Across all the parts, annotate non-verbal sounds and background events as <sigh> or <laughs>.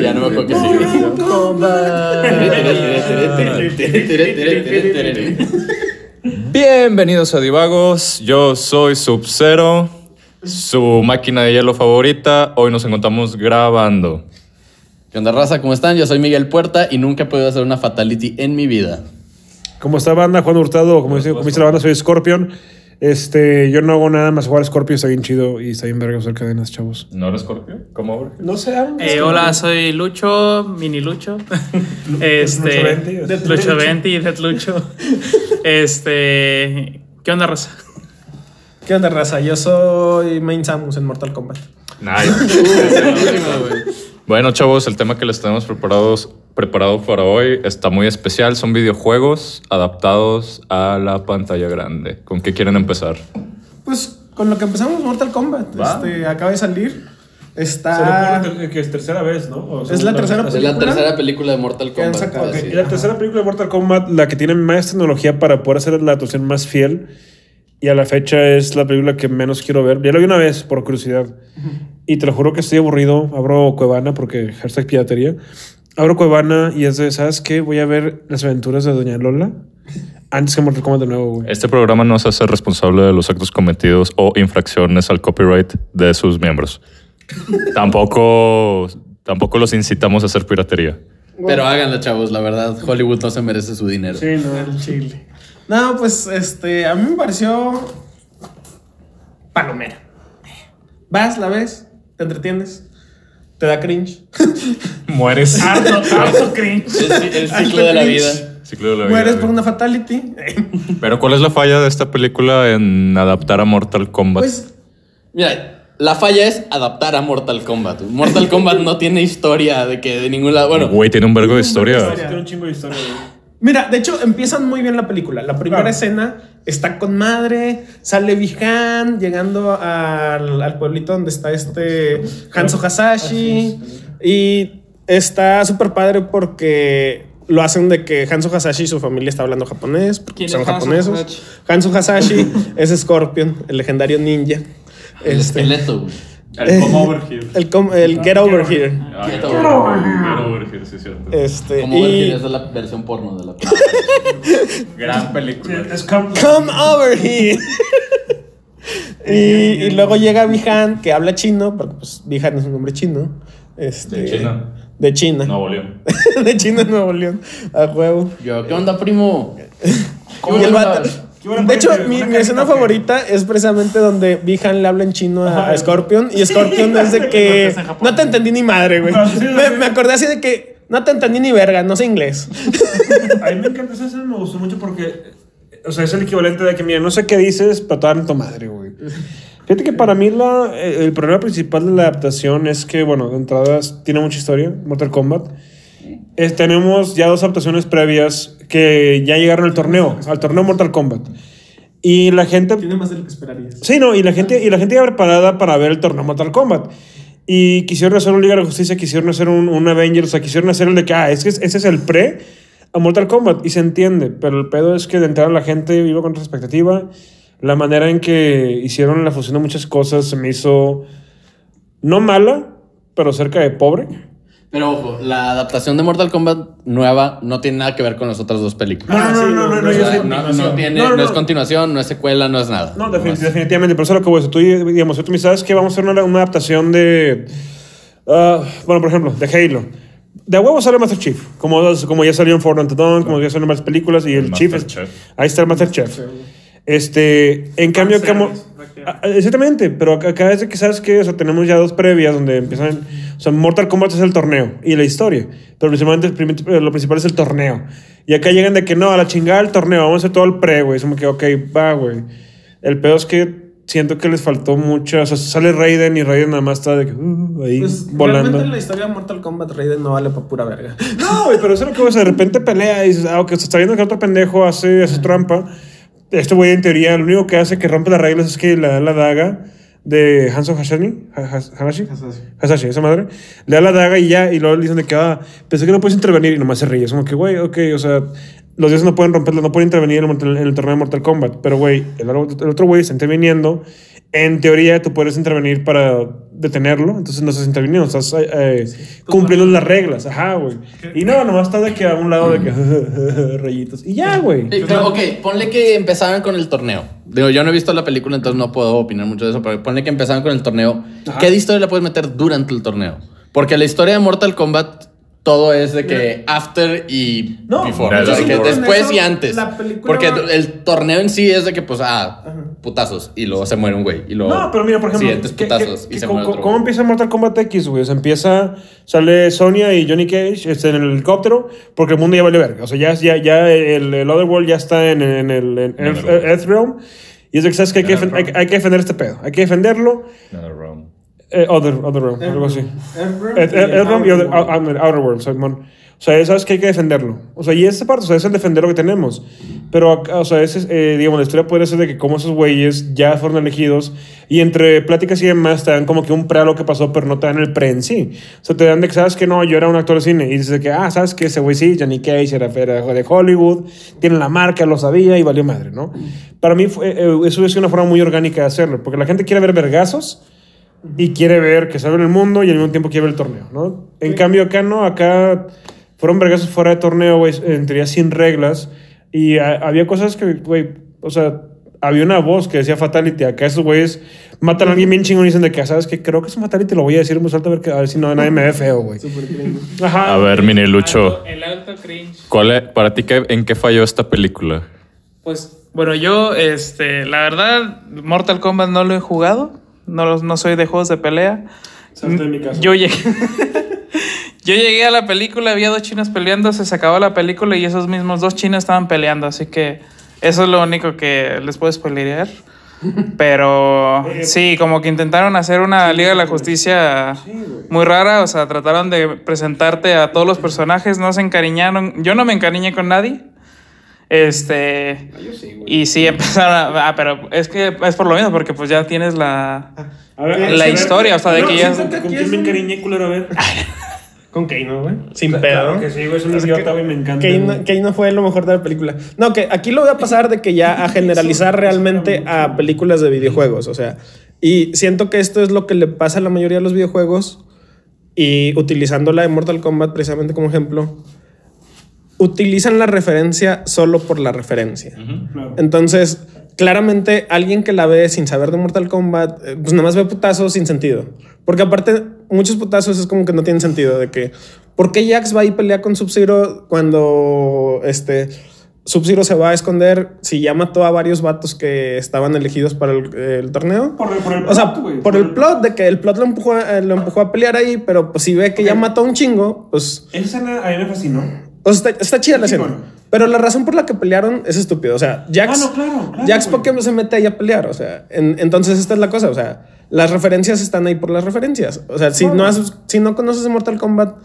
Ya no me acuerdo qué sigue. Bienvenidos a Divagos, yo soy Sub-Zero, su máquina de hielo favorita. Hoy nos encontramos grabando. ¿Qué onda, raza? ¿Cómo están? Yo soy Miguel Puerta y nunca he podido hacer una fatality en mi vida. Como está banda, Juan Hurtado, como dice, como dice la banda, soy Scorpion. Este, yo no hago nada más jugar Scorpion, está bien chido y está bien verga usar cadenas, chavos. ¿No eres Scorpio? ¿Cómo? No sé, Eh, hola, soy Lucho, Mini Lucho. <laughs> <laughs> este, Lucho <laughs> Venti. Death Lucho Venti y Death Lucho. Este, ¿qué onda, raza? ¿Qué onda, raza? Yo soy Main Samus en Mortal Kombat. Nice. Bueno, chavos, el tema que les tenemos preparados, preparado para hoy está muy especial. Son videojuegos adaptados a la pantalla grande. ¿Con qué quieren empezar? Pues con lo que empezamos Mortal Kombat. Va. Este, acaba de salir. Se Está. supone que es tercera vez, ¿no? O Es la tercera Es la tercera película de Mortal Kombat. sacado. así. Y la tercera película de Mortal Kombat, la que tiene más tecnología para poder hacer la actuación más fiel. Y a la fecha es la película que menos quiero ver. Ya lo vi una vez por curiosidad. Y te lo juro que estoy aburrido. Abro Cuevana porque hashtag piratería. Abro Cuevana y es de, ¿sabes qué? Voy a ver las aventuras de Doña Lola antes que Mortal Kombat de nuevo, güey. Este programa no se hace responsable de los actos cometidos o infracciones al copyright de sus miembros. tampoco, tampoco los incitamos a hacer piratería. Pero háganlo, chavos, la verdad. Hollywood no se merece su dinero. Sí, no. El chile. No, pues este, a mí me pareció palomera. Vas, la ves, te entretienes, te da cringe. <laughs> Mueres. harto, harto cringe. <laughs> El, el ciclo de la vida. Ciclo de la vida, Mueres por una fatality. Pero ¿cuál es la falla de esta película en adaptar a Mortal Kombat? Pues Mira, la falla es adaptar a Mortal Kombat. Mortal Kombat no tiene historia de que de ningún lado. Bueno, Güey, tiene un vergo de historia. Tiene un chingo de historia, güey. Mira, de hecho, empiezan muy bien la película. La primera Claro. escena está con madre, sale Bihan llegando al, al pueblito donde está este Hanzo Hasashi. Y está súper padre porque lo hacen de que Hanzo Hasashi y su familia está hablando japonés, porque ¿Quién son japonesos. Hasashi? Hanzo Hasashi <laughs> es Scorpion, el legendario ninja. el Este, esqueleto, güey. El come over here. el, com- el Get Over Here. Ah, Get over over sí, es cierto. Este, Como y, es la versión porno de la <laughs> Gran película. Es Come- Come over here. <laughs> y, y luego llega Bihan, que habla chino, porque pues Bihan es un nombre chino. Este, ¿De China? De China. Nuevo León. <laughs> de China, Nuevo León. A huevo. Yo, ¿qué onda, primo? Y el vato- De hecho, mi, escena que- favorita es precisamente donde Bihan le habla en chino a, a Scorpion. Y Scorpion es de <laughs> que en no te entendí ni madre, güey. No, sí, sí, Me, sí. me acordé así de que no te entendí ni verga, no sé inglés. <laughs> A mí me encanta esa escena, me gustó mucho porque, o sea, es el equivalente de que, mira, no sé qué dices, pero te a tu madre, güey. Fíjate que para mí la, eh, el problema principal de la adaptación es que, bueno, de entrada tiene mucha historia, Mortal Kombat. Eh, tenemos ya dos adaptaciones previas que ya llegaron al torneo, al torneo Mortal Kombat. Y la gente Tiene más de lo que esperarías. Sí, no, y la gente, y la gente iba preparada para ver el torneo Mortal Kombat. Y quisieron hacer un Liga de la Justicia, quisieron hacer un, un Avengers, o sea, quisieron hacer el de que, ah, es que ese es el pre a Mortal Kombat. Y se entiende, pero el pedo es que de entrada la gente iba con otra expectativa. La manera en que hicieron la fusión de muchas cosas se me hizo no mala, pero cerca de pobre. Pero ojo, la adaptación de Mortal Kombat nueva no tiene nada que ver con las otras dos películas. No, no, no, no, no, no, no tiene, No, no, no, es no. continuación, no es secuela, no es nada. No, Nomás. defini- definitivamente, por eso es lo que voy a decir. Tú, digamos, tú me sabes que vamos a hacer una, una adaptación de. ah, bueno, por ejemplo, de Halo. De huevo sale Master Chief, como, como ya salió en Fortnite Dawn, como ya salen en varias películas, y el, Chief es. Masterchef. Ahí está el Master Chef. Este, en cambio, como. Ah, Exactamente, pero acá, acá es de que sabes que o sea, tenemos ya dos previas donde empiezan. O sea, Mortal Kombat es el torneo y la historia, pero principalmente eh, lo principal es el torneo. Y acá llegan de que no, a la chingada el torneo, vamos a hacer todo el pre, güey. Es como que, ok, va, güey. El pedo es que siento que les faltó mucho. O sea, sale Raiden y Raiden nada más está de que, uh, ahí Pues, volando. Realmente en la historia de Mortal Kombat Raiden no vale para pura verga. <laughs> No, güey, pero eso es lo que o sea, de repente pelea y dices, ah, ok, se está viendo que otro pendejo hace, hace trampa. Este güey, en teoría, lo único que hace que rompe las reglas es que le da la daga de Hanzo Hashani. Ha- Has- Hanashi. Hasashi, esa madre. Le da la daga y ya, y luego le dicen de que, ah, pensé que no puedes intervenir y nomás se ríe. Es como que, güey, ok, o sea, los dioses no pueden romperlo, no pueden intervenir en el, en el torneo de Mortal Kombat. Pero, güey, el, otro- el otro güey está interviniendo. En teoría, tú puedes intervenir para detenerlo, entonces no estás interviniendo, estás eh, eh, cumpliendo las reglas. Ajá, güey. Y no, nomás está de que a un lado de que <laughs> rayitos. Y ya, güey. Sí, pero, ok, ponle que empezaran con el torneo. Digo, yo no he visto la película, entonces no puedo opinar mucho de eso, pero ponle que empezaran con el torneo. Ajá. ¿Qué de historia le puedes meter durante el torneo? Porque la historia de Mortal Kombat, todo es de que after y No, before. yo O sea, siento que que después eso y antes. la película Porque va- el torneo en sí es de que, pues, ah, putazos. Y luego se muere un güey. Y luego No, pero mira, por ejemplo, siguientes ¿qué- putazos. qué- y se cómo, muere otro cómo güey. empieza Mortal Kombat X, güey? O sea, empieza, sale Sonya y Johnny Cage este, en el helicóptero porque el mundo ya vale verga. O sea, ya, ya, ya el, el Otherworld ya está en, en el en Earth, Netherrealm. Earthrealm. Y es de que sabes que hay que, hay, hay que defender este pedo. Hay que defenderlo. Netherrealm. Eh, other, Otherrealm, algo así. Earth- Earthrealm y Other- Outer ah, ah, Outerworld, Simón. O sea, sabes que hay que defenderlo. O sea, y esa parte, o sea, es el defender lo que tenemos. Pero, o sea, ese, es, eh, digamos, la historia podría ser de que como esos güeyes ya fueron elegidos y entre pláticas y demás te dan como que un pre a lo que pasó, pero no te dan el pre en sí. O sea, te dan de que, ¿sabes que No, yo era un actor de cine. Y dices que, ah, ¿sabes que Ese güey sí, Johnny Cage era, era de Hollywood, tiene la marca, lo sabía y valió madre, ¿no? Para mí fue, eh, eso es una forma muy orgánica de hacerlo, porque la gente quiere ver vergazos y quiere ver que sabe el mundo y al mismo tiempo quiere ver el torneo, ¿no? En cambio acá no, acá fueron vergazos fuera de torneo, güey, en teoría sin reglas y a- había cosas que, güey, o sea, había una voz que decía Fatality, acá esos güeyes matan a alguien bien chingón y dicen de que, ¿sabes qué? Creo que es un Fatality, lo voy a decir en voz alta a ver, que, a ver si no, nadie me ve feo, güey. Ajá. A ver, Mini Lucho. El alto cringe. ¿Cuál es- para ti qué, en qué falló esta película? Pues, bueno, yo, este, la verdad, Mortal Kombat no lo he jugado. No, los- no soy de juegos de pelea. Mi. Yo llegué. <laughs> yo llegué a la película, había dos chinos peleando, se acabó la película y esos mismos dos chinos estaban peleando. Así que eso es lo único que les puedo spoilerear. Pero sí, como que intentaron hacer una Liga de la Justicia muy rara. O sea, trataron de presentarte a todos los personajes, no se encariñaron. Yo no me encariñé con nadie. Este. y sí empezaron a. Ah, pero es que es por lo mismo, porque pues ya tienes la. A ver, La a ver, historia, o sea, de no, que ya- ¿Con quién me encariñé, culero? A ver. <laughs> Con Keino, güey. Sin Claro pedo. que sí, güey, es un idiota, güey, me encanta. Keino, Keino fue lo mejor de la película. No, que aquí lo voy a pasar de que ya a generalizar realmente a películas de videojuegos. O sea, y siento que esto es lo que le pasa a la mayoría de los videojuegos. Y utilizando la de Mortal Kombat precisamente como ejemplo, utilizan la referencia solo por la referencia. Claro. Entonces, claramente alguien que la ve sin saber de Mortal Kombat, eh, pues nada más ve putazos sin sentido. Porque aparte, muchos putazos es como que no tienen sentido. De que, ¿por qué Jax va y pelea con Sub-Zero cuando este, Sub-Zero se va a esconder si ya mató a varios vatos que estaban elegidos para el, el torneo? Por el- por el o sea, plot, güey. por el plot de que el plot lo empujó, a- lo empujó a pelear ahí, pero pues si ve que ya mató a un chingo, pues Esa escena a mí me fascinó. O sea, está, está chida la escena. bueno. Pero la razón por la que pelearon es estúpido. O sea, Jax. Ah, no, claro, claro, Jax, ¿por güey. qué se mete ahí a pelear? O sea, en- entonces esta es la cosa. O sea, las referencias están ahí por las referencias. O sea, si, no, has- si no conoces Mortal Kombat,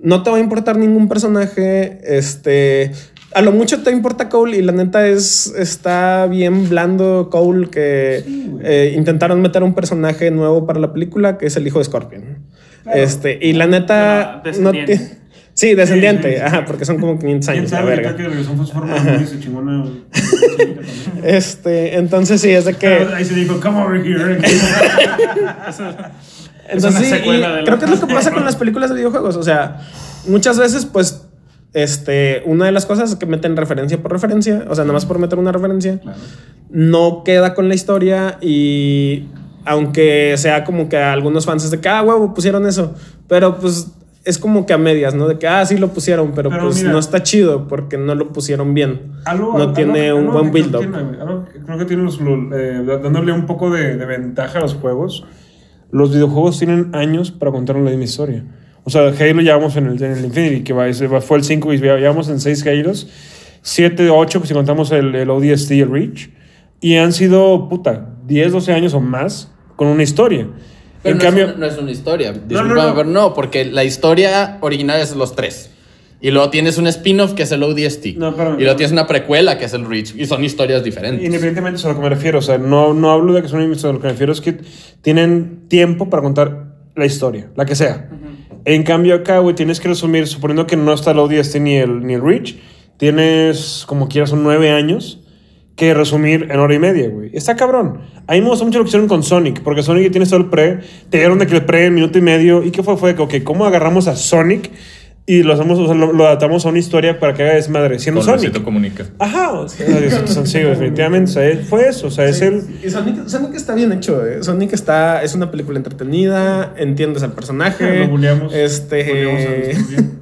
no te va a importar ningún personaje. Este. A lo mucho te importa Cole y la neta es está bien blando Cole que eh, intentaron meter un personaje nuevo para la película que es el hijo de Scorpion. Este, y la neta no tiene Sí, descendiente, ajá, porque son como 500 ¿Quién años, la sabe verga. que Este, entonces sí, es de que. Ahí se dijo, come over here. <laughs> Entonces, sí, creo que es lo que pasa con las películas de videojuegos. O sea, muchas veces, pues, este, una de las cosas es que meten referencia por referencia, o sea, nada más por meter una referencia, no queda con la historia y aunque sea como que a algunos fans es de que, ah, huevo, pusieron eso, pero pues es como que a medias, ¿no? De que, ah, sí lo pusieron, pero, Pero pues mira. no está chido porque no lo pusieron bien. Algo- no tiene algo- un algo buen creo build-up. que Creo que tiene los, los, eh, dándole un poco de, de ventaja a los juegos. Los videojuegos tienen años para contar la misma historia. O sea, Halo llevamos en el, en el Infinity, que va, fue el 5 y ya llevamos en 6 Halos. 7, 8, si contamos el, el ODST y el Reach. Y han sido, puta, 10, 12 años o más con una historia. Pero en no, cambio, es una, no es una historia. no, no. pero no, porque la historia original es los tres. Y luego tienes un spin-off que es el ODST. No, y luego tienes una precuela que es el Reach. Y son historias diferentes. independientemente es a lo que me refiero, o sea, no, no hablo de que son enemigos, lo que me refiero es que tienen tiempo para contar la historia, la que sea. En cambio acá, güey, tienes que resumir, suponiendo que no está el ODST ni el, ni el Reach, tienes, como quieras, son nueve años que resumir en hora y media, güey. Está cabrón. A mí me gustó mucho lo que hicieron con Sonic, porque Sonic ya tiene todo el pre, te dieron de que el pre en minuto y medio, ¿y qué fue? Fue que, ok, ¿cómo agarramos a Sonic y lo, hacemos, o sea, lo, lo adaptamos a una historia para que haga desmadre? Siendo Con Sonic. Comunica. Ajá, o sea, <laughs> es- sí, definitivamente. o sea, fue eso. O sea, es el. Y Sonic, Sonic está bien hecho. eh. Sonic está, es una película entretenida, entiendes al personaje. Lo bulleamos. Este. Bien.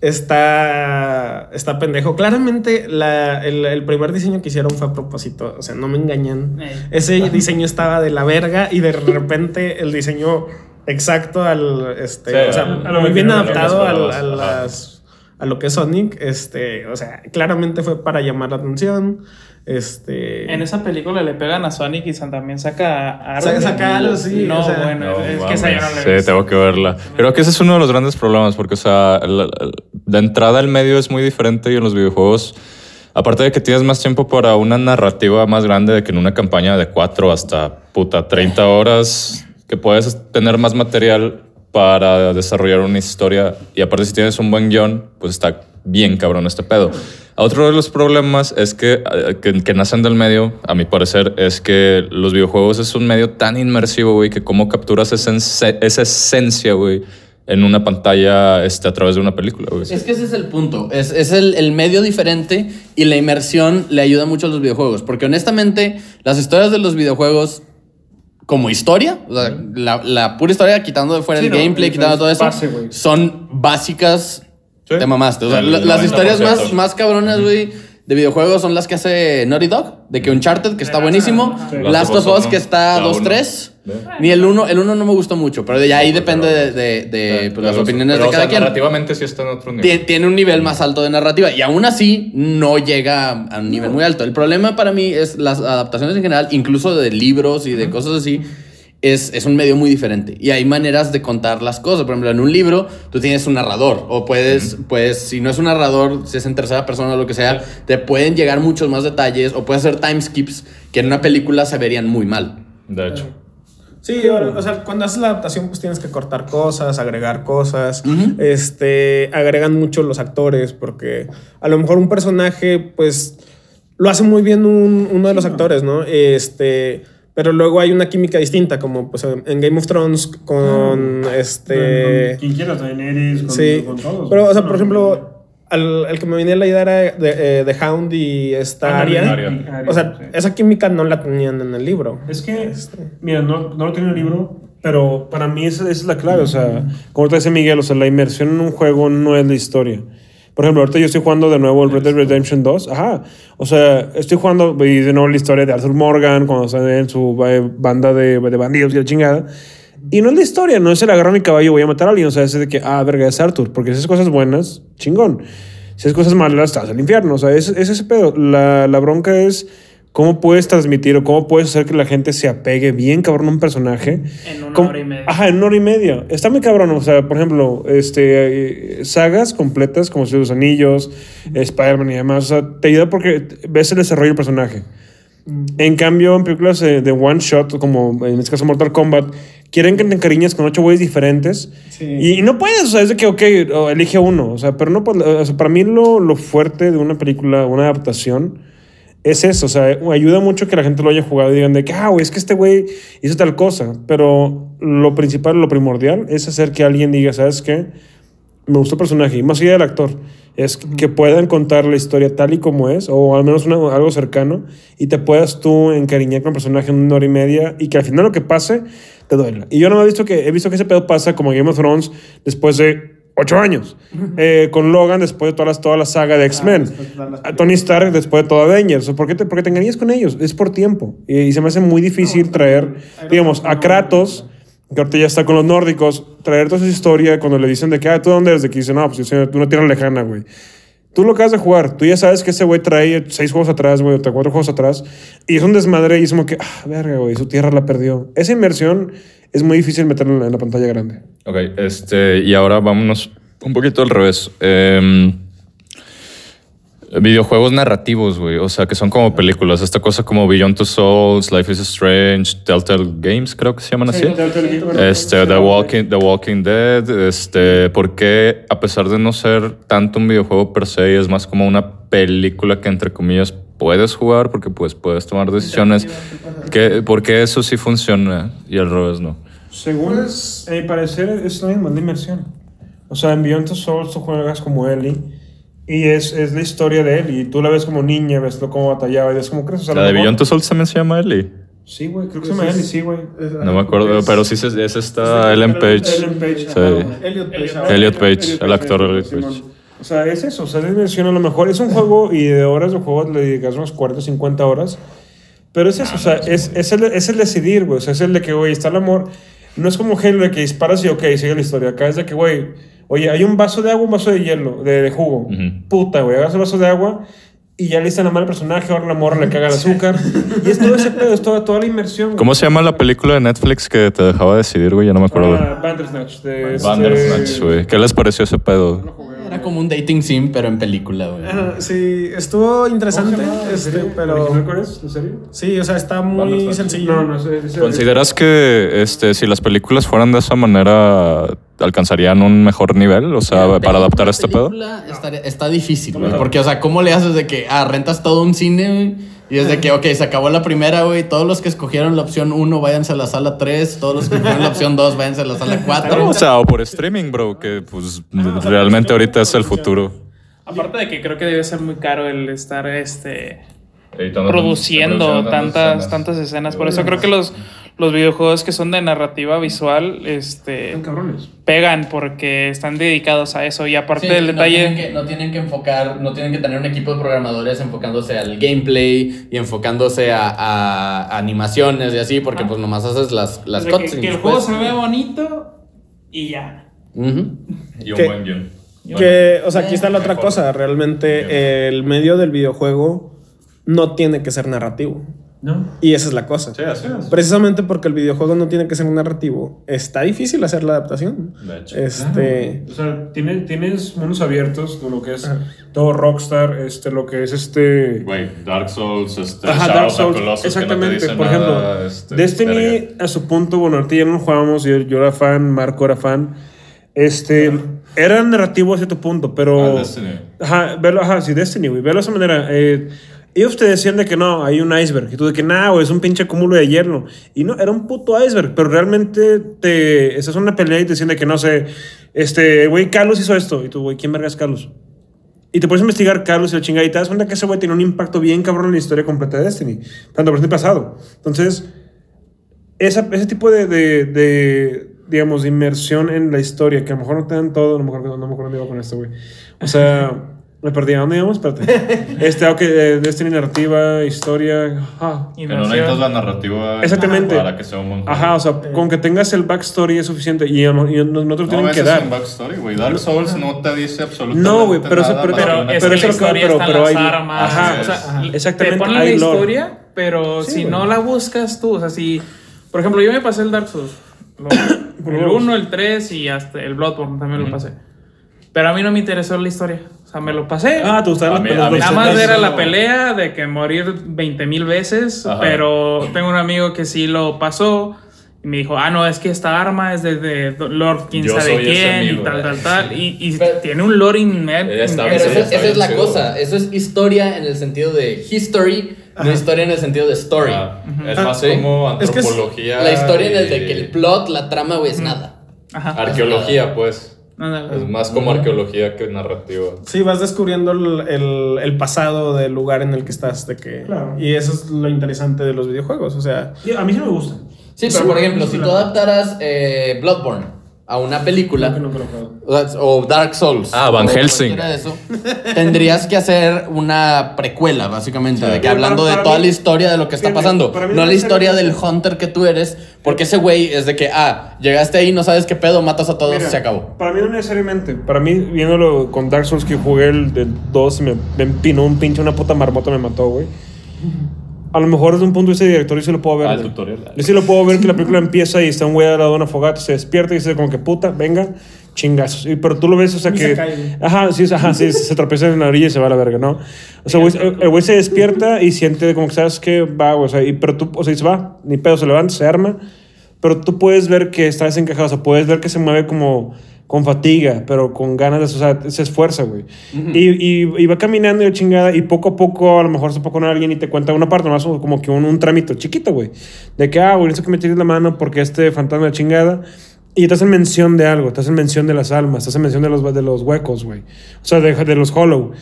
Está, está pendejo. Claramente, la- el, el primer diseño que hicieron fue a propósito. O sea, no me engañan. Ey. Ese diseño estaba de la verga y de repente el diseño exacto al. Este, Sí, o sea, al- a lo muy bien adaptado a, las. A lo que es Sonic, este, o sea, claramente fue para llamar la atención. Este. En esa película le pegan a Sonic y también saca algo. Saca- saca algo, sí, No, o sea, bueno, No, es que esa yo no la he Sí, tengo que verla. Creo que ese es uno de los grandes problemas, porque, o sea, la- la- de entrada el medio es muy diferente y en los videojuegos, aparte de que tienes más tiempo para una narrativa más grande de que en una campaña de 4 hasta puta 30 horas, que puedes tener más material para desarrollar una historia y aparte si tienes un buen guion, pues está bien cabrón este pedo. Otro de los problemas es que, eh, que, que nacen del medio, a mi parecer, es que los videojuegos es un medio tan inmersivo, güey, que cómo capturas esa, esencia, güey, en una pantalla este, a través de una película, güey. Es que ese es el punto. Es, es el, el medio diferente y la inmersión le ayuda mucho a los videojuegos. Porque honestamente, las historias de los videojuegos, como historia, o sea, la, la pura historia, quitando de fuera Sí, el no, gameplay, quitando todo eso, base, son básicas. Sí. Te mamaste. O sea, El la- las 90%. historias más, más cabronas, güey. De videojuegos son las que hace Naughty Dog, de que Uncharted, que está buenísimo. Sí. Last of Us, que está La uno. 2-3. Ve. Ni el 1, el 1 no me gustó mucho, pero de ahí depende de, de- de, pues, las opiniones pero, de o cada sea, quien Narrativamente sí está en otro nivel. tie- tiene un nivel más alto de narrativa y aún así no llega a un nivel muy alto. El problema para mí es las adaptaciones en general, incluso de libros y de cosas así. Es, es un medio muy diferente y hay maneras de contar las cosas. Por ejemplo, en un libro tú tienes un narrador o puedes, pues, si no es un narrador, si es en tercera persona o lo que sea, te pueden llegar muchos más detalles o puedes hacer time skips que en una película se verían muy mal. De hecho. Sí, o sea, cuando haces la adaptación, pues tienes que cortar cosas, agregar cosas. Este, agregan mucho los actores, porque a lo mejor un personaje, pues, lo hace muy bien un- uno de los actores, ¿no? Este, pero luego hay una química distinta, como pues en Game of Thrones con este. Quien quieras, Daenerys, con, Sí, con todos. pero, o sea, por ejemplo, al, el que me venía la idea era de, eh, de Hound y esta Arya. Arya. O sea, sí. esa química no la tenían en el libro. Es que, mira, no, no lo tengo en el libro, pero para mí esa, esa es la clave. O sea, como te dice Miguel, o sea, la inmersión en un juego no es la historia. Por ejemplo, ahorita yo estoy jugando de nuevo el Red Dead Redemption 2. Ajá. O sea, estoy jugando y de nuevo la historia de Arthur Morgan cuando está en su eh, banda de, de bandidos y la chingada. Y no es la historia, no es el agarrar mi caballo voy a matar a alguien. O sea, es de que, ah, verga, es Arthur. Porque si haces cosas buenas, chingón. Si haces cosas malas, estás al infierno. O sea, es, es ese pedo. La, la bronca es cómo puedes transmitir o cómo puedes hacer que la gente se apegue bien cabrón a un personaje. En una Como- hora y media. Ajá, en una hora y media. Está muy cabrón. O sea, por ejemplo, este, eh, sagas completas como Si los Anillos, Spider-Man y demás. O sea, te ayuda porque ves el desarrollo del personaje. En cambio, en películas de one shot, como en este caso Mortal Kombat, quieren que te encariñes con ocho güeyes diferentes. Sí. Y, y no puedes, o sea, es de que, ok, elige uno. O sea, pero no, puedes- o sea, para mí lo, lo fuerte de una película, una adaptación, es eso. O sea, ayuda mucho que la gente lo haya jugado y digan de que, ah, güey, es que este güey hizo tal cosa. Pero lo principal, lo primordial, es hacer que alguien diga, ¿sabes qué? Me gustó el personaje. Y más allá del actor, es que puedan contar la historia tal y como es, o al menos una- algo cercano, y te puedas tú encariñar con el personaje en una hora y media, y que al final lo que pase te duela. Y yo no he visto que, he visto que ese pedo pasa como Game of Thrones después de ocho años. Eh, con Logan después de toda, las, toda la saga de X-Men. después de todas las A Tony Stark después de todo Avengers. ¿Por qué te, porque te engañas con ellos? Es por tiempo. Y, y se me hace muy difícil traer, digamos, a Kratos, que ahorita ya está con los nórdicos, traer toda esa historia cuando le dicen de que, ah, ¿tú dónde eres? De que dice, no, pues yo soy de una tierra lejana, güey. Tú lo acabas de jugar, tú ya sabes que ese güey trae seis juegos atrás, güey, o cuatro juegos atrás, y es un desmadre y es como que, ah, verga, güey, su tierra la perdió. Esa inversión es muy difícil meterla en la, en la pantalla grande. Ok, este, y ahora vámonos un poquito al revés. Em, videojuegos narrativos, güey. O sea, que son como películas. Esta cosa como Beyond Two Souls, Life is Strange, Telltale Games, creo que se llaman así. Este, The Walking, The Walking Dead. Este, porque a pesar de no ser tanto un videojuego per se, es más como una película que entre comillas puedes jugar porque pues puedes tomar decisiones. Que, porque eso sí funciona y al revés no. Según, a mi parecer, es la misma, es la inmersión. O sea, en Beyond Two Souls tú juegas como Ellie y es, es la historia de Ellie. Y tú la ves como niña, ves cómo batallaba y ves cómo crees. O sea, La de Beyond Two Souls también se llama Ellie. Sí, güey, creo que se llama Ellie, sí, güey. No me acuerdo, pero sí se- es esta Ellen Page. Ellen Page. Sí. Elliot Page. Elliot Page, el actor Elliot. Page. O sea, es eso, o sea, es inversión a lo mejor. Es un juego y de horas de juego le dedicas unas 40, 50 horas. Pero es eso, o sea, es, es, el, es el decidir, güey. O sea, es el de que, güey, está el amor. No es como Halo de que disparas y, ok, sigue la historia. Acá es de que, güey, oye, hay un vaso de agua, un vaso de hielo, de, de jugo. Ujú. Puta, güey, agarras el vaso de agua y ya le la mala al personaje, ahora la morra le caga el azúcar. y es todo ese pedo, es toda, toda la inmersión. güey. ¿Cómo se llama la película de Netflix que te dejaba decidir, güey? Ya no me acuerdo. Ah, Bandersnatch. De, Bandersnatch, este- güey. ¿Qué les pareció ese pedo? Era como un dating sim, pero en película, güey. Ajá, Sí, estuvo interesante, este, ¿Original pero... ¿En serio? Sí, o sea, está muy sencillo. No, no sé. ese- ¿Consideras que este, si las películas fueran de esa manera alcanzarían un mejor nivel? O sea, para adaptar una este pedo. está difícil, güey. Porque, o sea, ¿cómo le haces de que, ah, rentas todo un cine, güey? Y es de que, ok, se acabó la primera, güey. Todos los que escogieron la opción 1, váyanse a la sala 3. Todos los que escogieron la opción 2, váyanse a la sala 4. O sea, o por streaming, bro, que pues realmente ahorita es el futuro. Aparte de que creo que debe ser muy caro el estar este produciendo produciendo tantas escenas. tantas escenas. Por eso creo que los, los videojuegos que son de narrativa visual este Están cabrones. pegan porque están dedicados a eso. Y aparte Sí, del no detalle. tienen, que, no tienen que enfocar, no tienen que tener un equipo de programadores enfocándose al gameplay y enfocándose a, a animaciones y así, porque pues nomás haces las, las de que, cutscenes. que el pues. juego se vea bonito y ya. Y un buen guion. Que, o sea, aquí está la otra cosa. Realmente el medio del videojuego no tiene que ser narrativo. ¿No? Y esa es la cosa. Sí, así es. Precisamente porque el videojuego no tiene que ser narrativo, está difícil hacer la adaptación. De hecho. Este. O sea, tiene- tienes mundos abiertos de lo que es todo Rockstar, este, lo que es este. Güey, Dark Souls, este, Ajá, Shadow Dark Souls. Colossus, que no te Exactamente. Por nada, ejemplo, este, Destiny verga. a su punto, bueno, ahorita ya no jugábamos, yo, yo era fan, Marco era fan. Este, era narrativo a cierto punto, pero. Ah, Destiny. Ajá, verlo, ajá, sí, Destiny, güey. Verlo de esa manera. Eh, ellos te decían de que no, hay un iceberg. Y tú de que nada, güey, es un pinche cúmulo de hielo. Y no, era un puto iceberg. Pero realmente te. Estás en una pelea y te decían de que no sé. Este, güey, Carlos hizo esto. Y tú, güey, ¿quién verga es Carlos? Y te puedes investigar Carlos y la chingada. Y te das cuenta que ese güey tiene un impacto bien cabrón en la historia completa de Destiny. Tanto presente y pasado. Entonces, esa, ese tipo de, de, de, digamos, de inmersión en la historia, que a lo mejor no te dan todo, a lo mejor no, no me iba con esto, güey. O sea, me perdí. ¿A dónde íbamos? Espérate. <laughs> Este, ok, eh, Destiny, narrativa, historia. Ajá. Que no necesitas la narrativa Exactamente. para que sea un buen juego. Ajá, o sea, con que tengas el backstory es suficiente. Y, a y no, no te lo No, tienen que es dar. un backstory, güey. Dark Souls no te dice absolutamente No, güey, pero eso- nada pero- más Pero, que una es pero que la eso lo- historia pero- pero las hay- armas. ajá, o sea, ajá, te exactamente, ponen hay la lore. historia, pero Sí, si güey. no la buscas tú, o sea, si... Por ejemplo, yo me pasé el Dark Souls. Lo- <coughs> el dos. 1, el 3 y hasta el Bloodborne también lo pasé. Pero a mí no me interesó la historia. O sea, me lo pasé. Ah, te gustaban A las mí- pelas a mí Nada más era la pelea de que morir 20 mil veces, Ajá. pero tengo un amigo que sí lo pasó y me dijo, ah, no, es que esta arma es de, de Lord quién Yo sabe quién amigo. y tal, tal, tal. Y, y Pero- tiene un lore inmenso. Esa, esa es la chido. cosa. Eso es historia en el sentido de history, no historia en el sentido de story. Ah, Es Ah, más sí. como Es que es antropología. La historia en el y de que el plot, la trama, güey, es nada. Ajá. Arqueología, pues. Ándale. Es más como arqueología que narrativa. Sí, vas descubriendo el, el- el pasado del lugar en el que estás. De que, Claro. Y eso es lo interesante de los videojuegos. O sea, Sí, A mí sí me gusta. Sí, pero por ejemplo, si tú adaptaras eh, Bloodborne a una película, jugado. o, Dark Souls. Ah, Van Helsing. cualquiera de eso, tendrías que hacer una precuela, básicamente, de que hablando para- de toda mí- la historia de lo que está pasando. mí No no la historia del Hunter que tú eres, porque ese güey es de que, ah, llegaste ahí, no sabes qué pedo, matas a todos, Mira, se acabó. Para mí no necesariamente. Para mí, viéndolo con Dark Souls que jugué el del 2 y me, me empinó un pinche, una puta marmota me mató, güey. A lo mejor desde un punto de vista de director yo sí lo puedo ver. Ah, el tutorial. Yo sí lo puedo ver que la película empieza y está un güey al lado de una fogata, se despierta y dice como que puta, venga, chingazos. Y, pero tú lo ves, o sea Y que... se cae. Ajá, sí, ajá, sí, <laughs> se tropieza en la orilla y se va a la verga, ¿no? O sea, güey, el el güey se despierta y siente como que sabes que va, güey, o sea, y, pero tú, o sea, dice, va, ni pedo, se levanta, se arma, pero tú puedes ver que está desencajado, o sea, puedes ver que se mueve como con fatiga, pero con ganas de, o sea, se esfuerza, güey. y, y, y va caminando de chingada y poco a poco, a lo mejor se pone con alguien y te cuenta una parte, más como que un, un trámite chiquito, güey. De que, ah, güey, necesito que me tires la mano porque este fantasma de chingada. Y estás en mención de algo, estás en mención de las almas, estás en mención de los, de los huecos, güey. O sea, de, de los hollow.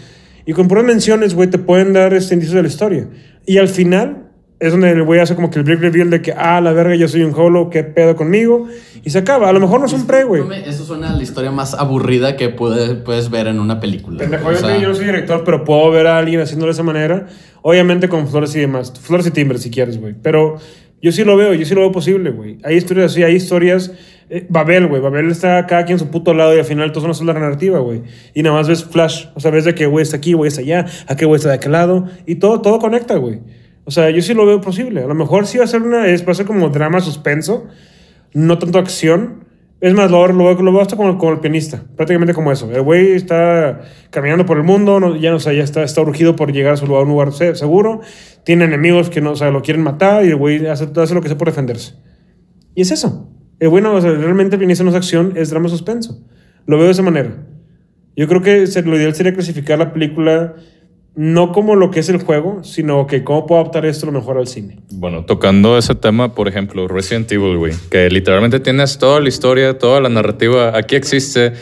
Y con puras menciones, güey, te pueden dar este indicios de la historia. Y al final es donde el güey hace como que el big reveal de que, ah, la verga, yo soy un hollow, qué pedo conmigo. Y se acaba. A lo mejor no es un pre, güey. Eso suena a la historia más aburrida que puede- puedes ver en una película. Pendejo, O sea, obviamente yo no soy director, pero puedo ver a alguien haciéndolo de esa manera. Obviamente con flores y demás. Flores y timbres, si quieres, güey. Pero yo sí lo veo, yo sí lo veo posible, güey. Hay historias así, hay historias... eh, Babel, güey. Babel está cada quien en su puto lado y al final todo es una sola narrativa, güey. Y nada más ves flash. O sea, ves de que güey está aquí, güey está allá, aquel güey está de aquel lado. Y todo, todo conecta, güey. O sea, yo sí lo veo posible. A lo mejor sí va a ser una... Es, va a ser como drama suspenso. No tanto acción. Es más, lo, lo, lo veo hasta como, como el pianista. Prácticamente como eso. El güey está caminando por el mundo. No, ya no sé, ya está, está urgido por llegar a su lugar, un lugar se- seguro. Tiene enemigos que no, o sea, lo quieren matar. Y el güey hace, hace lo que sea por defenderse. Y es eso. El bueno, o sea, realmente el pianista no es acción, es drama suspenso. Lo veo de esa manera. Yo creo que lo ideal sería clasificar la película no como lo que es el juego, sino que cómo puedo adaptar esto lo mejor al cine. Bueno, tocando ese tema, por ejemplo, Resident Evil, güey, que literalmente tienes toda la historia, toda la narrativa, aquí existe,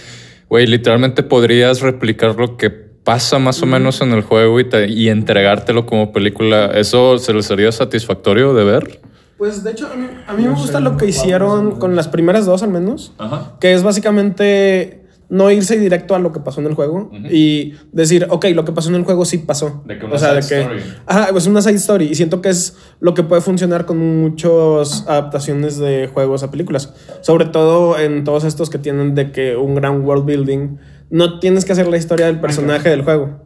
güey, literalmente podrías replicar lo que pasa más o menos en el juego y, te- y entregártelo como película. ¿Eso se les sería satisfactorio de ver? Pues de hecho, a mí, a mí me gusta lo que hicieron con las primeras dos al menos. Ajá. Que es básicamente no irse directo a lo que pasó en el juego y decir, ok, lo que pasó en el juego sí pasó. De que una o sea, de side que. story. Ajá, pues una side story. Y siento que es lo que puede funcionar con muchas adaptaciones de juegos a películas. Sobre todo en todos estos que tienen de que un gran world building. No tienes que hacer la historia del personaje del juego.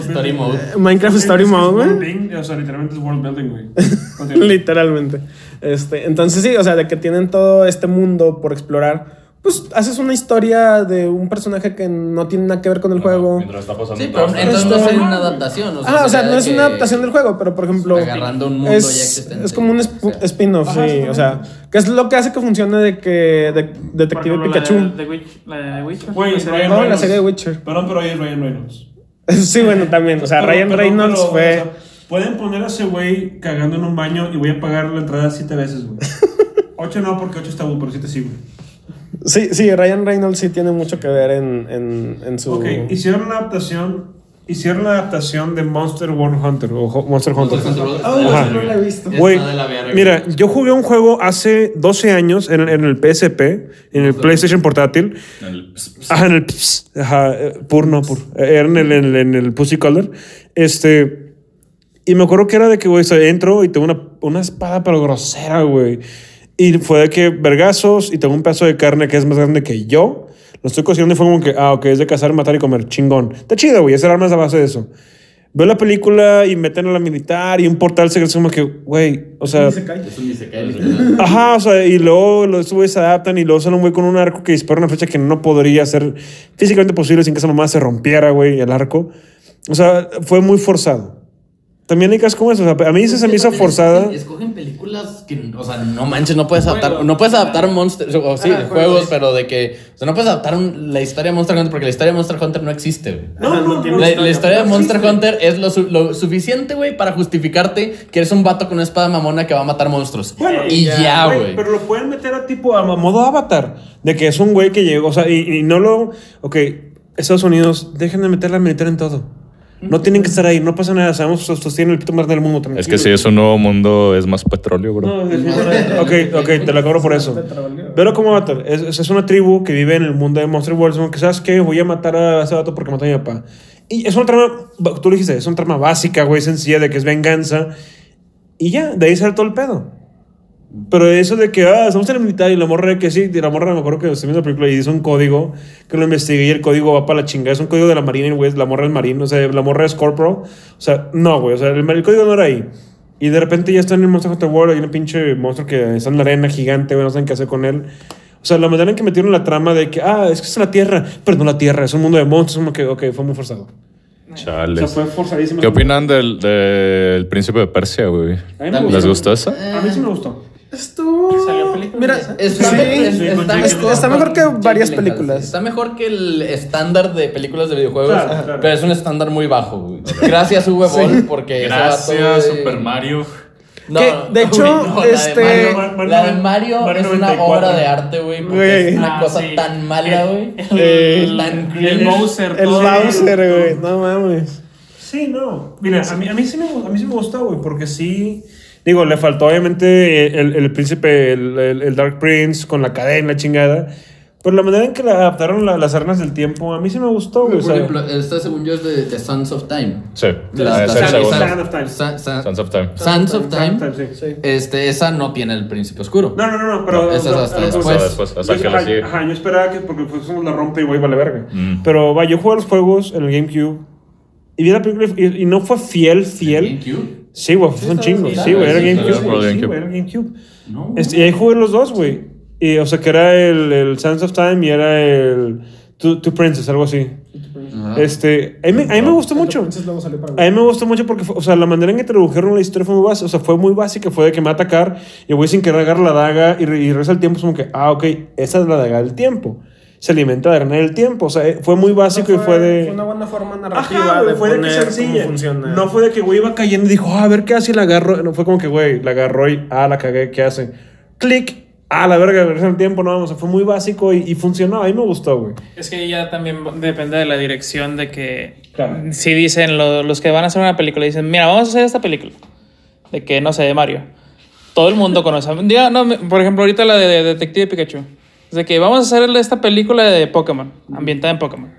Story mode. <laughs> Minecraft Story Mode, güey. O sea, literalmente es world building, güey. <laughs> Continúa. Literalmente. Este, entonces sí, o sea, de que tienen todo este mundo por explorar. Pues haces una historia de un personaje que no tiene nada que ver con el juego. Mientras está pasando Sí, pero entonces no Esto- sería una adaptación. O sea, Ah, o sea, no es una adaptación del juego, pero por ejemplo. Agarrando un mundo ya es, existente. es como un sp- O sea. spin-off, sí. O sea, que es lo que hace que funcione de que de, Detective ejemplo, Pikachu. La de, de Witch- la de Witcher. Güey, la serie- No, la Reynolds. serie de Witcher. Perdón, pero ahí es Ryan Reynolds. <laughs> Sí, bueno, también. O sea, Pero- Ryan pero- Reynolds pero, fue. o sea, pueden poner a ese güey cagando en un baño y voy a pagar la entrada siete veces, güey. <laughs> ocho no, porque ocho está pero siete sí, güey. Sí, sí, Ryan Reynolds sí tiene mucho que ver en, en, en su. Ok, hicieron una adaptación. Hicieron la adaptación de Monster World Hunter o Ho- Monster Hunter. Monster Hunter. Oh, Ajá. no la he visto. La verga. mira, yo jugué un juego hace 12 años en, en el PSP, en el PlayStation portátil. El- Ajá, en el ps, ajá, pur, no, pur. Era en el, en el, en el Pussy Color. Este. Y me acuerdo que era de que, güey, entro y tengo una, una espada, pero grosera, güey. Y fue de que vergazos y tengo un pedazo de carne que es más grande que yo. Lo estoy cocinando y fue como que, ah, ok, es de cazar, matar y comer. Chingón. Está chido, güey. Ese arma es a base de eso. Veo la película y meten a la militar y un portal se como que, güey, o sea. Se cae. Es un isekai, literal. Ajá, o sea, y luego los güeyes se adaptan y luego sale un güey con un arco que dispara una flecha que no podría ser físicamente posible sin que esa mamá se rompiera, güey, el arco. O sea, fue muy forzado. También hay casos como eso. O sea, a mí se, se me hizo forzada. Escogen, escogen películas que, o sea, no manches, no puedes adaptar, no puedes adaptar Monster, o sí, juegos, pero de que, o sea, no puedes adaptar un- la historia de Monster Hunter porque la historia de Monster Hunter no existe, güey. No, no, tiene La, historia. la historia de No Monster existe. Hunter es lo, su- lo suficiente, güey, para justificarte que eres un vato con una espada mamona que va a matar monstruos. Bueno, y ya, güey. Pero lo pueden meter a tipo a modo avatar. De que es un güey que llegó. O sea, y, y no lo. Ok, Estados Unidos, dejen de meter la militar en todo. No tienen que estar ahí, no pasa nada, sabemos que sostienen el pito más del mundo. Es que si es un nuevo mundo, es más petróleo, bro. No, definitivamente. ok, ok, te la cobro por eso. Pero como vato, es, es- es una tribu que vive en el mundo de Monster World. Como que, ¿sabes qué? Voy a matar a ese vato porque mató a mi papá. Y es una trama, tú lo dijiste, es una trama básica, güey, sencilla, de que es venganza. Y ya, de ahí sale todo el pedo. Pero eso de que, ah, estamos en el militar y la morra que sí, y la morra me acuerdo que estoy viendo la película y dice un código que lo investigué y el código va para la chingada. Es un código de la marina y güey, la morra es marina, o sea, la morra es corporal. O sea, no, güey, o sea, el, el código no era ahí. Y de repente ya está en el Monster Hunter World, hay un pinche monstruo que está en la arena gigante, güey, no saben qué hacer con él. O sea, la manera en que metieron la trama de que, ah, es que es la Tierra, pero no la Tierra, es un mundo de monstruos, como que, ok, fue muy forzado. O Chales. sea, fue forzadísimo. ¿Qué opinan del, del príncipe de Persia, güey? Me ¿Les gustó. gustó esa? A mí sí me gustó. Estuvo. ¿Salió película Mira, esa? Está, sí, es- está Está- mejor, está mejor que varias películas. sí. Está mejor que el estándar de películas de videojuegos, Claro, claro. pero es un estándar muy bajo. güey. Gracias, Uwe Boll, porque ese Gracias, Super Mario. No, Que, de hecho, no, la de este- Mario- Mar- Mar- la de Mario, Mario es una 94. obra de arte, güey, porque es una Ah, cosa sí. tan mala, güey. El- tan El. Bowser. El. Bowser, güey. No mames. Sí, no. Mira, a mí, a mí sí me, a mí sí me gustó, güey, porque sí. Digo, le faltó obviamente el, el príncipe, el, el- el Dark Prince con la cadena, la chingada. Pero la manera en que le adaptaron la- las arenas del tiempo, a mí sí me gustó, güey. Por sea, ejemplo, esta según yo es de, de Sons of Time. Sí, La- la-. Sand of Time. Sons of Time. Sons of Time. sí. Este, esa no tiene el príncipe oscuro. No, no, no, no, pero. No, esa es hasta después. pues, Hasta después, hasta yo- que ajá, sigue. Ajá, yo esperaba que, porque pues la rompe y güey, vale verga. Mm. Pero va, yo jugué a los juegos en el GameCube y vi la película y, y no fue fiel, fiel. GameCube. Sí, güey, son chingos. Sí, güey, era GameCube. sí, güey, era GameCube. No. Este, y ahí jugué los dos, güey. Y, o sea, que era el, el Sands of Time y era el Two, Two Princes, algo así. Ajá. Este, a mí, me- a mí me gustó mucho. A mí me gustó mucho porque, fue- o sea, la manera en que introdujeron la historia fue muy básica. O sea, fue muy básica. Fue de que me va a atacar y güey sin querer agarra la daga y, y regresa el tiempo. Es como que, ah, ok, esa es la daga del tiempo. Se alimenta de ganar el tiempo. O sea, eh, fue muy básico y fue de. Fue una buena forma narrativa Ajá, de fue de que poner sencilla. cómo funciona. No fue de que güey iba cayendo y dijo, ah, a ver qué hace y la agarró. No fue como que, güey, la agarró y, ah, la cagué, ¿qué hace? Clic, ah, la verga, regresa el tiempo, no, o sea, fue muy básico y, y funcionó. A mí me gustó, güey. Es que ya también depende de la dirección de que... Claro. Si dicen lo- los que van a hacer una película, dicen, mira, vamos a hacer esta película. De que, no sé, de Mario. Todo el mundo conoce. Diga, no, por ejemplo, ahorita la de, de Detective Pikachu. De que vamos a hacer esta película de Pokémon, ambientada en Pokémon.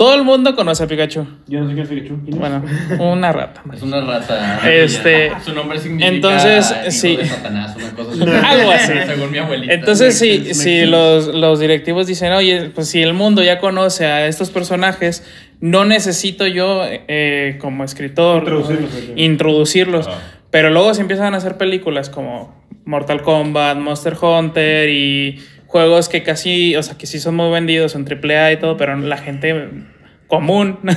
Todo el mundo conoce a Pikachu. Yo no sé quién es Pikachu. ¿Quién es? Bueno, una rata. Es una rata. Este, <laughs> Su nombre significa. entonces, hijo sí. de Satanás, una cosa así. <laughs> Algo así. Según mi abuelita. Entonces, si, si los, los directivos dicen, oye, pues si el mundo ya conoce a estos personajes, no necesito yo, eh, como escritor, Introducirlos, introducirlos. Pero luego se empiezan a hacer películas como Mortal Kombat, Monster Hunter y juegos que casi, o sea, que sí son muy vendidos en AAA y todo, pero la gente común <laughs>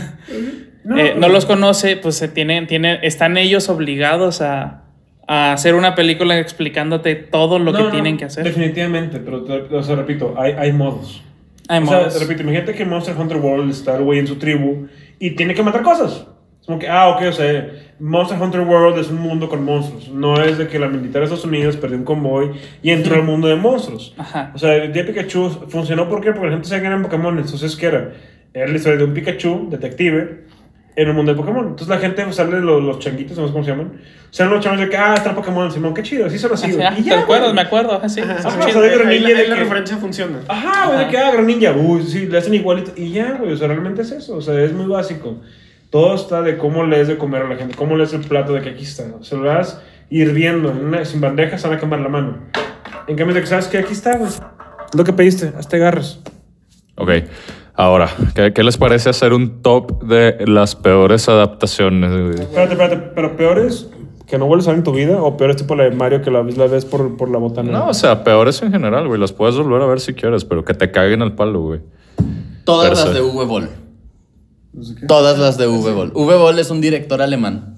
No, eh, no los conoce, pues se tienen, tienen, están ellos obligados a, a hacer una película explicándote todo lo No, que no, tienen que hacer. Definitivamente, pero te, o sea, repito, hay, hay modos. Hay o sea, modos. te repito, imagínate que Monster Hunter World está el güey en su tribu y tiene que matar cosas. Es como que, ah, ok, o sea, Monster Hunter World es un mundo con monstruos. No es de que la militar de Estados Unidos perdió un convoy y entró al mundo de monstruos. Ajá. O sea, el día de Pikachu funcionó ¿por qué? porque la gente se que eran Pokémon. Entonces, ¿qué era? Era la historia de un Pikachu, detective, en el mundo de Pokémon. Entonces la gente sale los, los changuitos, no sé cómo se llaman. Salen los chavos de que, ah, está Pokémon, Simón, qué chido, así son así. Ah, Y ¿Te ya, acuerdas? güey. Me acuerdo. Así, Ajá, Ajá, chido. o sea, de Ahí, ninja la- de la referencia funciona. Ajá, güey, de que, ah, gran ninja, uy, sí, le hacen igualito. Y ya, güey, o sea, realmente es eso, o sea, es muy básico. Todo está de cómo le des de comer a la gente, cómo le des el plato de que aquí está. O sea, lo das hirviendo, en una, sin bandeja, se van a quemar la mano. En cambio, de que sabes que aquí está, güey. Es lo que pediste, hasta agarras. Ok. Ahora, ¿qué, qué les parece hacer un top de las peores adaptaciones? güey? Espérate, espérate, pero peores que no vuelves a ver en tu vida o peores tipo la de Mario que la, la ves por, por la botana. No, o sea, peores en general, güey. Las puedes volver a ver si quieres, pero que te caguen al palo, güey. Todas Pero las de Uwe Boll. Todas las de Uwe Boll. Uwe Boll es un director alemán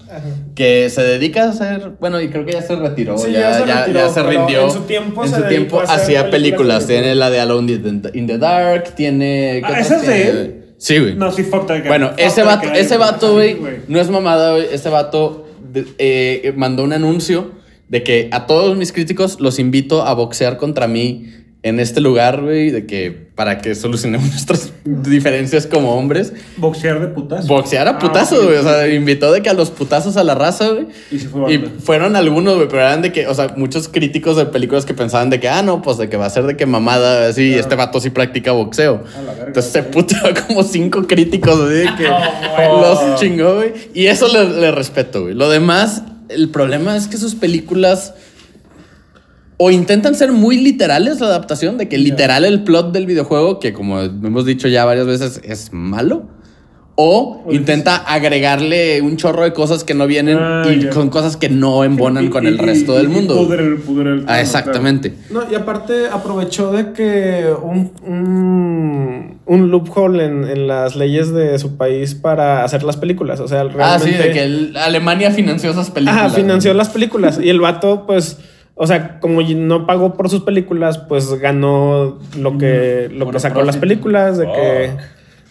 que se dedica a hacer, bueno, y creo que ya se retiró, Sí, ya, ya se ya- retiró, ya se pero rindió. en su tiempo En su tiempo hacía películas. películas. Tiene la de Alone in the, Dark, tiene... ¿qué Ah, ¿esa es de él? Sí, güey. No, sí, fuck that guy. Bueno, Fuck ese vato, guy, ese vato, güey, no es mamada, güey. Ese vato de- eh, mandó un anuncio de que a todos mis críticos los invito a boxear contra mí en este lugar, güey, de que para que solucionemos <laughs> nuestras diferencias como hombres, Boxear de putas. boxear a Ah, putazos, güey. O sea, invitó de que a los putazos a la raza, güey. Y se fue Y fueron algunos, güey, pero eran de que, o sea, muchos críticos de películas que pensaban de que, ah, no, pues de que va a ser de que mamada, así, este vato sí practica boxeo. A la verga, Entonces se puteó como cinco críticos, así de que <laughs> los chingó, güey. Y eso le, le respeto, güey. Lo demás, el problema es que sus películas o intentan ser muy literales la adaptación, de que literal el plot del videojuego, que como hemos dicho ya varias veces, es malo. O intenta agregarle un chorro de cosas que no vienen Ah, y con cosas que no embonan Y- con y- el resto del mundo. pudre- pudre el Ah, exactamente. No, y aparte aprovechó de que un, un, un loophole en, en las leyes de su país para hacer las películas. O sea, Ah, realmente... sí, de que el- Alemania financió esas películas. Ajá, financió las películas. Y el vato, pues, o sea, como no pagó por sus películas, pues ganó lo que, lo que sacó las películas, de que.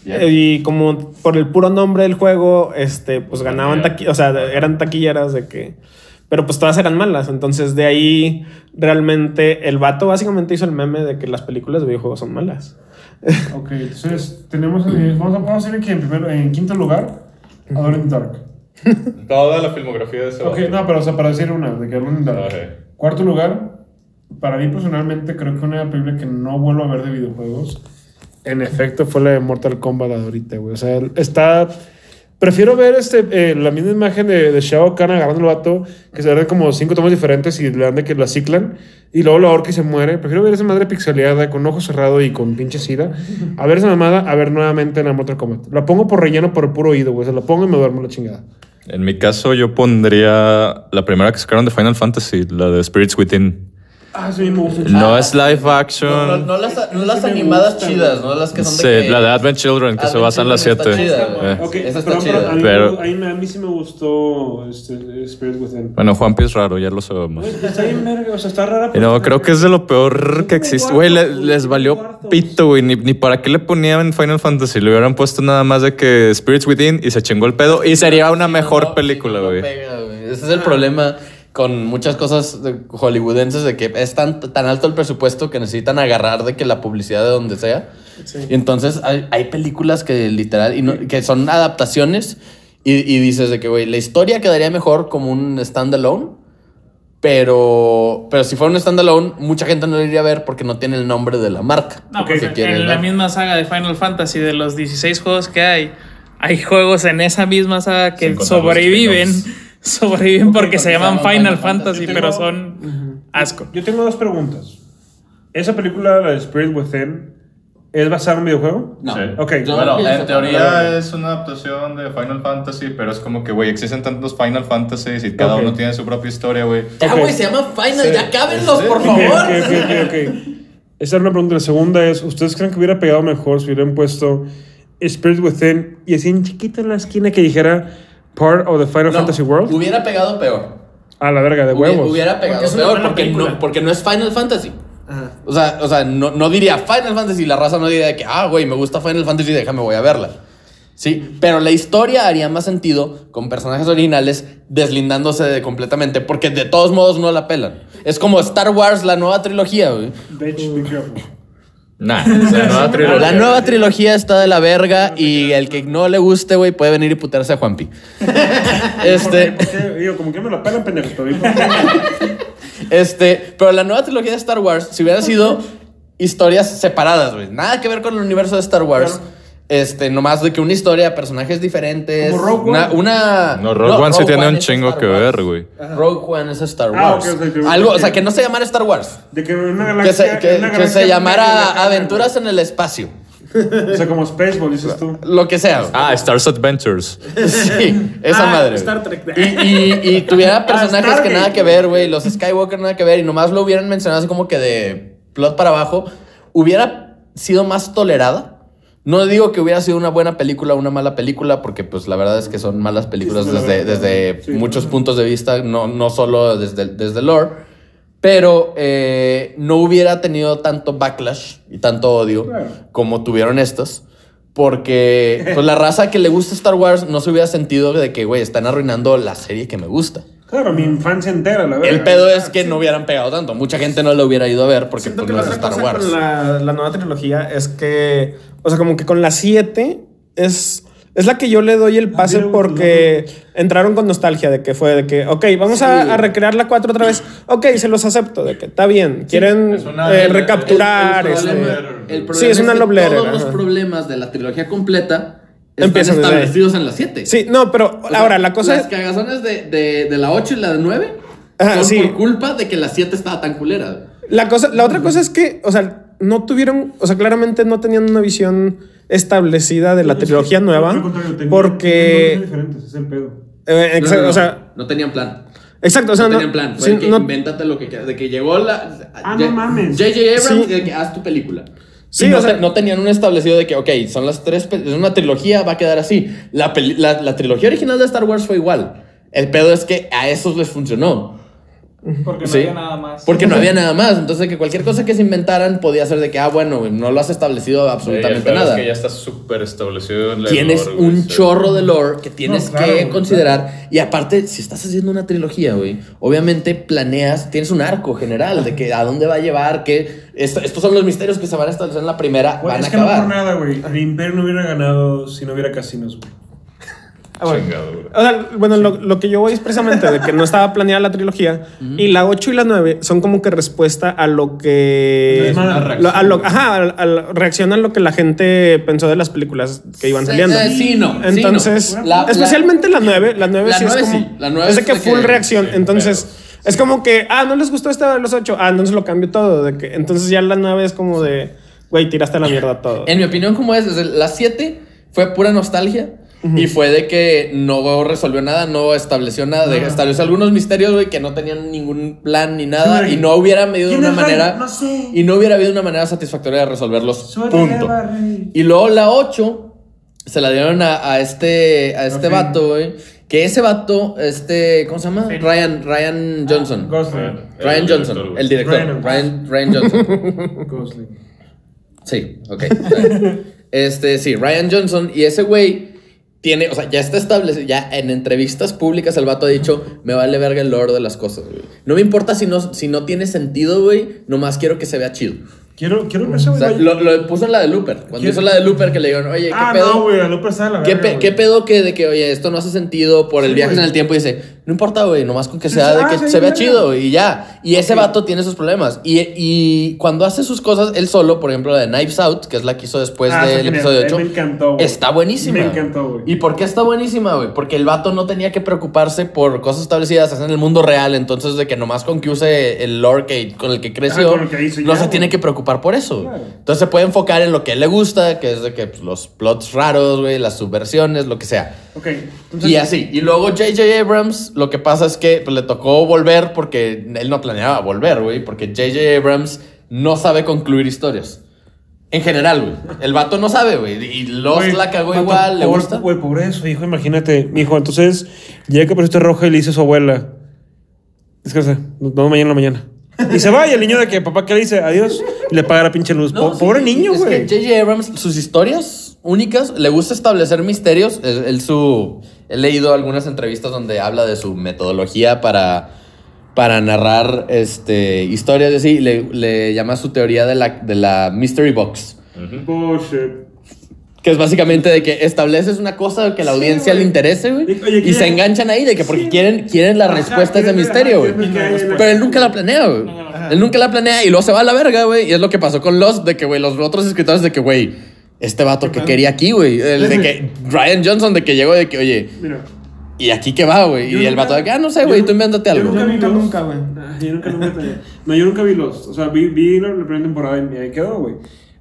Y como por el puro nombre del juego, este, pues ganaban taqui- o sea, eran taquilleras de que. Pero pues todas eran malas. Entonces, de ahí realmente el vato básicamente hizo el meme de que las películas de videojuegos son malas. Ok, entonces tenemos. vamos, a, vamos a ir aquí en, primero, en quinto lugar. Alone in Dark. Toda la filmografía de ese Ok, vato. no, pero o sea, para decir una, de que Alone in Dark. Cuarto lugar, para mí personalmente creo que una película que no vuelvo a ver de videojuegos, en efecto, fue la de Mortal Kombat ahorita, güey. O sea, está... Prefiero ver este, eh, la misma imagen de, de Shao Kahn agarrando el vato, que se ve como cinco tomas diferentes y le dan de que la ciclan, y luego la orca y se muere. Prefiero ver esa madre pixeleada, con ojo cerrado y con pinche sida, a ver esa mamada, a ver nuevamente en la Mortal Kombat. La pongo por relleno por puro oído, güey. Se la pongo y me duermo la chingada. En mi caso, yo pondría la primera que sacaron de Final Fantasy, la de Spirits Within. Ah, sí, me gusta. No es live action. No, no, no las, no las Sí animadas gusta, chidas, ¿no? Las que son de Sí, que- la de Advent Children, que se Advent basa en las Children 7. está chida, güey. Ok, Esa está pero, chida. pero a, mí, Pero- a, mí, a mí sí me gustó este, Spirit Within. Bueno, Juanpi es raro, ya lo sabemos. Güey, Está bien verga, o sea, está rara. Y pero no, está creo que es de lo peor que existe. Güey, le- les valió Cuartos. pito, güey. Ni, ni para qué le ponían Final Fantasy. Le hubieran puesto nada más de que Spirits Within y se chingó el pedo. Y sería una mejor no, película, güey. pega, güey. Ese es el problema con muchas cosas de hollywoodenses de que es tan, tan alto el presupuesto que necesitan agarrar de que la publicidad de donde sea. Y entonces hay, hay películas que literal y no- que son adaptaciones y, y dices de que, güey, la historia quedaría mejor como un standalone. Pero, pero si fuera un standalone, mucha gente no lo iría a ver porque no tiene el nombre de la marca. No, pues que en- en la misma saga de Final Fantasy, de los 16 juegos que hay, hay juegos en esa misma saga que los sobreviven. Porque se llaman Final Final Fantasy, Fantasy. pero son asco. Yo tengo dos preguntas. ¿Esa película, la de Spirit Within, es basada en un videojuego? No. Sí. Ok. Yo Bueno, no en teoría es una adaptación de Final Fantasy, pero es como que, güey, existen tantos Final Fantasies y cada uno tiene su propia historia, güey. Ya, güey, se llama Final. Sí. Ya cábenlos, Sí. por favor. ok, ok, ok, ok. Esa era una pregunta. La segunda es, ¿ustedes creen que hubiera pegado mejor si hubieran puesto Spirit Within y así en chiquito en la esquina que dijera Part of the Final No, Fantasy World? Hubiera pegado peor. A la verga, de huevos. hubiera pegado Porque peor porque no, porque no es Final Fantasy. Ajá. O sea, o sea no, no diría Final Fantasy, la raza no diría de que, ah, güey, me gusta Final Fantasy, déjame, voy a verla. Sí, pero la historia haría más sentido con personajes originales deslindándose de completamente, porque de todos modos no la pelan. Es como Star Wars, la nueva trilogía, güey. Bitch, be careful. Nah, <laughs> la nueva trilogía. La nueva trilogía está de la verga y el que no le guste, güey, puede venir y putearse a Juanpi. <laughs> este. ¿Por qué? Digo, como que me la pelan, pendejos, pero. <laughs> Este, pero la nueva trilogía de Star Wars, si hubiera sido historias separadas, güey, nada que ver con el universo de Star Wars. Este, nomás de que una historia, personajes diferentes. Como Rogue una, One. una- No, Rogue One sí tiene un chingo que ver, güey. Rogue One es Star Ah, Wars. Algo, o sea, que no se llamara Star Wars. De que una Que galaxia... se, que- una que galaxia se llamara Aventuras en el Espacio. O sea, como Spaceball, dices tú. Lo que sea. Ah, Stars Adventures. <laughs> Sí, esa Ah, madre. Star Trek. Y, y, y <laughs> tuviera personajes que nada que ver, güey. Los Skywalker nada que ver. Y nomás lo hubieran mencionado así como que de plot para abajo. Hubiera sido más tolerada. No digo que hubiera sido una buena película o una mala película, porque pues la verdad es que son malas películas Sí, desde, Sí, muchos sí. puntos de vista, no, no solo desde, desde lore. Pero eh, no hubiera tenido tanto backlash y tanto odio Claro. como tuvieron estos. Porque pues, la raza que le gusta Star Wars no se hubiera sentido de que, güey, están arruinando la serie que me gusta. Claro, mi infancia entera, la verdad. El pedo es que no hubieran pegado tanto. Mucha gente no lo hubiera ido a ver porque pues, no es Star Wars. con la, la nueva trilogía es que, o sea, como que con la 7 es, es la que yo le doy el pase porque entraron con nostalgia de que fue de que, ok, vamos a, a recrear la 4 otra vez. Ok, se los acepto, de que está bien. Quieren una- eh, el- recapturar. El, este, problema, sí, es una que. Todos los problemas de la trilogía completa están Empiezan desde establecidos en la 7. Sí, no, pero O sea, ahora la cosa Las es. cagazones de, de, de la 8 y la de 9 Ajá, son sí. por culpa de que la 7 estaba tan culera. La, cosa, la otra cosa es que, o sea, no tuvieron, o sea, claramente no tenían una visión establecida de la trilogía nueva. Tenían Porque. diferentes, es el pedo. eh, No, exacto, no, no, o sea, no tenían plan. exacto, o sea, no, no, tenían plan. Fue sí, de que no- invéntate lo que quieras. De que llegó la. Ah, no mames. J.J. Abrams, Sí. de que haz tu película. Sí, no, o sea- te- no tenían un establecido de que, ok, son las tres, es una trilogía, va a quedar así. La, peli- la, la trilogía original de Star Wars fue igual. El pedo es que a esos les funcionó. Porque no Sí. había nada más. Porque no había nada más. Entonces, que cualquier cosa que se inventaran podía ser de que, ah, bueno, güey, no lo has establecido absolutamente nada. Es que ya está súper establecido en la Tienes lore, un sí. chorro de lore que tienes No, claro, que considerar. Y aparte, si estás haciendo una trilogía, güey, obviamente planeas, tienes un arco general de que a dónde va a llevar, que esto- estos son los misterios que se van a establecer en la primera, van es a que no por nada, güey. El Imperio no hubiera ganado si no hubiera casinos, güey. Ah, bueno. O sea, bueno, lo, lo que yo voy es precisamente de que no estaba planeada la trilogía y la 8 y la 9 son como que respuesta a lo que... Es una lo- a lo- ajá, a- a la- reacción a lo que la gente pensó de las películas que iban saliendo. Eh, sí, no. sí, no. Entonces, La- especialmente la 9, la 9 La sí nueve es como... sí, la nueve es de que full que- reacción. sí, entonces, es como que, ah, no les gustó esta de los 8. Ah, entonces lo cambio todo. De que, entonces ya la 9 es como de, güey, tiraste a la mierda todo. En mi opinión, como es, desde la 7 fue pura nostalgia. Y fue de que no resolvió nada, no estableció nada, de, estableció algunos misterios, güey, que no tenían ningún plan ni nada, y no hubiera habido ¿Quién una Rey? manera. No sé. Y no hubiera habido una manera satisfactoria de resolverlos. Punto. Y luego la 8 se la dieron a, a este, a este Ok. vato, güey. Que ese vato, este, ¿cómo se llama? Ryan, Ryan Johnson. Gosling. Ryan El Johnson, director, el director. Ryan. Ryan, Ryan Johnson. <laughs> Gosling. Sí, ok. <laughs> este, sí, Ryan Johnson. Y ese güey tiene, o sea, ya está establecido, ya en entrevistas públicas el vato ha dicho, me vale verga el lore de las cosas, güey. No me importa si no, si no tiene sentido, güey, nomás quiero que se vea chido. Quiero, quiero ver ese O sea, güey. lo, lo puso en la de Looper. Cuando hizo la de Looper que le dijeron, oye, ¿qué Ah, pedo? no, güey. A López está de la ¿Qué, verga, pe- güey. qué pedo que de que, oye, esto no hace sentido por el Sí, viaje en el tiempo? Y dice, no importa, güey, nomás con que Sí, sea sí, de ah, que sí, se vea verga. chido y ya. Y ese vato tiene sus problemas. Y, y cuando hace sus cosas, él solo, por ejemplo, la de Knives Out, que es la que hizo después Ah, del episodio A mí 8, me encantó, güey. está buenísima. Me encantó, güey. ¿Y por qué está buenísima, güey? Porque el vato no tenía que preocuparse por cosas establecidas en el mundo real, entonces de que nomás con que use el lore que, con el que creció, Ah, que no ya, se tiene que preocupar por eso. Claro. Entonces se puede enfocar en lo que a él le gusta, que es de que pues, los plots raros, güey, las subversiones, lo que sea. Ok. Entonces, Y así. Y luego J.J. Abrams, lo que pasa es que pues, le tocó volver porque él no planeaba volver, güey, porque J.J. Abrams no sabe concluir historias. En general, güey. El vato no sabe, güey. Y Lost güey, la cagó igual, le gusta. Güey, pobre eso, hijo. Imagínate. Hijo, entonces llega que pusiste roja y le dice a su abuela. Descansa. Nos vemos mañana en la mañana. Y se va y el niño de que papá, ¿qué le dice? Adiós. Y le paga la pinche luz. Po- pobre niño, es güey. que J.J. Abrams, sus historias únicas, le gusta establecer misterios. Él, él su, he leído algunas entrevistas donde habla de su metodología para, para narrar este, historias y así. Le, le llama su teoría de la, de la Mystery Box. Bullshit. Que es básicamente de que estableces una cosa que a la audiencia le interese, güey. Y- oye, Y ¿quién- se enganchan ahí de que porque Sí. quieren, quieren la Ajá, respuesta a ese misterio, güey. Pero él nunca la planea, güey. Él nunca la planea y luego se va a la verga, güey. Y es lo que pasó con Lost, de que, güey, los otros escritores de que, güey, este vato que quería aquí, güey. El de que Ryan Johnson, de que llegó de que, oye, Mira. ¿y aquí qué va, güey? Yo Y el vato de que, ah, no sé, güey, yo- tú yo algo. nunca vi Nunca, güey. Yo nunca, nunca, no, yo nunca vi los. O sea, vi, vi la, la primera temporada y ahí quedó, güey.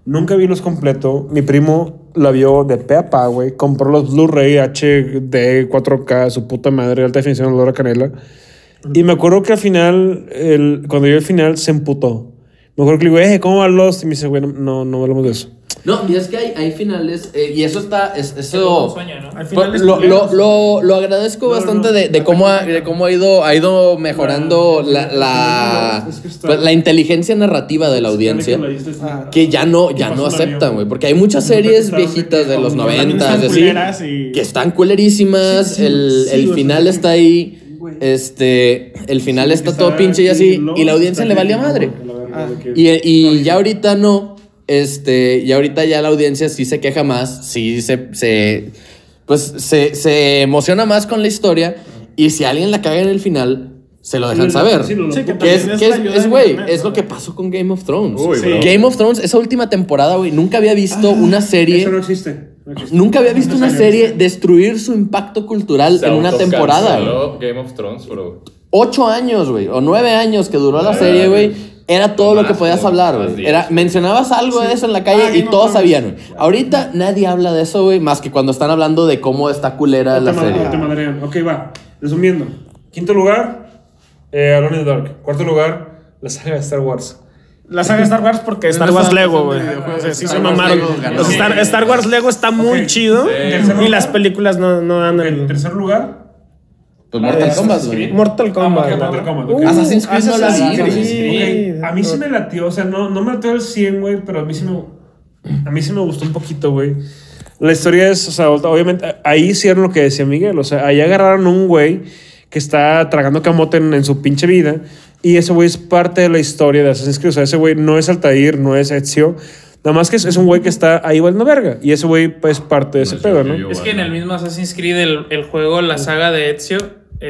Nunca vi los completo. Mi primo la vio de pe a pa, güey. Compró los Blu-ray HD 4K, su puta madre, alta definición, olor a canela. Y me acuerdo que al final, el, cuando yo al final, se emputó. Me acuerdo que le digo, eh, ¿cómo va Lost? Y me dice, güey, no, no, no hablamos de eso. No, y es que hay, hay finales, eh, y eso está, es, eso... un sueño, ¿no? Al Pues, final es lo, lo, lo, lo agradezco No, bastante no. de, de cómo ha, de cómo ha ido, ha ido mejorando la, la, Es que está- la inteligencia narrativa de la audiencia. Ah, Que ya no, ya no aceptan, güey. Porque hay muchas series viejitas de los noventas, que están culerísimas. Sí, sí, el sí, el final está ahí. este, el final está todo pinche y así, y la audiencia le valía madre. Y, y ya ahorita no, este, ya ahorita ya la audiencia sí se queja más, sí se, se pues se, se emociona más con la historia, y si alguien la caga en el final, se lo dejan Sí, saber. sí, lo- Sí, que Que es, que güey, es lo que pasó con Game of Thrones. Uy, Sí. bro. Game of Thrones, esa última temporada, güey, nunca había visto una serie. Eso no existe. no existe. Nunca había visto No una serie destruir su impacto cultural Se en una temporada. Game of Thrones, bro. Ocho años, güey, o nueve años que duró la serie, güey. Era todo lo que podías ¿no? hablar, güey. Era, mencionabas algo de eso en la calle Ah, y todos sabían, güey. Ahorita nadie habla de eso, güey, más que cuando están hablando de cómo está culera No la serie. no te madrean. Ok, va. Resumiendo. Quinto lugar, eh, Alone in the Dark. Cuarto lugar, la saga de Star Wars. La saga de Star Wars porque Star no Wars Lego, güey. en sí Star se Wars mamaron. Star, Wars Lego está muy chido. Y las películas no, no dan En el. tercer lugar, Pues Mortal Kombat, güey. Mortal Kombat. Mortal güey. Kombat, Uh, ok. Assassin's Creed no la vi, Assassin's güey. Creed. Ok, A mí sí me latió, o sea, no, no me latió al 100, güey, pero a mí sí me, a mí sí me gustó un poquito, güey. La historia es, o sea, obviamente, ahí hicieron lo que decía Miguel, o sea, ahí agarraron a un güey que está tragando camote en, en su pinche vida y ese güey es parte de la historia de Assassin's Creed, o sea, ese güey no es Altair, no es Ezio, nada más que es, es un güey que está ahí valiendo verga y ese güey pues, es parte de ese No, pedo, yo- ¿no? yo- Es que en el mismo Assassin's Creed, el, el juego, la saga de Ezio,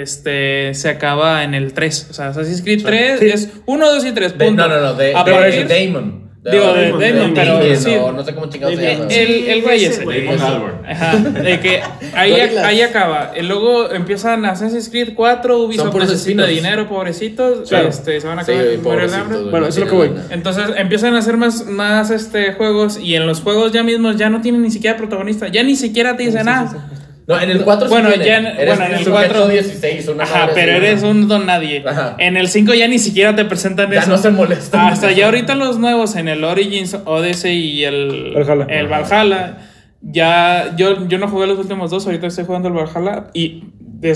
este, se acaba en el 3. O sea, Assassin's Creed 3 sí. es 1, 2 y 3. De- no, no, no, de, A de- partir- de Damon. Digo, de Damon, pero sí. no, no sé cómo chingados se llama. El, el güey ese. Damon Albarn. Ajá, de que ahí, ahí acaba. Luego empiezan Assassin's Creed 4, Ubisoft necesita dinero, pobrecitos. Claro. Este, se van a Sí, acabar güey, morir de hambre. Bueno, no eso es lo que voy. Entonces empiezan a hacer más, más este, juegos y en los juegos ya mismos ya no tienen ni siquiera protagonista. Ya ni siquiera te dicen nada. No, en el 4 Bueno, sí ya en- Eres bueno, en un el sujeto 4 16, una Ajá, madre pero así, eres ¿no? un don nadie. Ajá. En el 5 ya ni siquiera te presentan Ya eso. no se molestan. Hasta ya ahorita los nuevos, en el Origins, Odyssey y el Valhalla. el Valhalla. Ya, yo, yo no jugué los últimos dos, ahorita estoy jugando el Valhalla y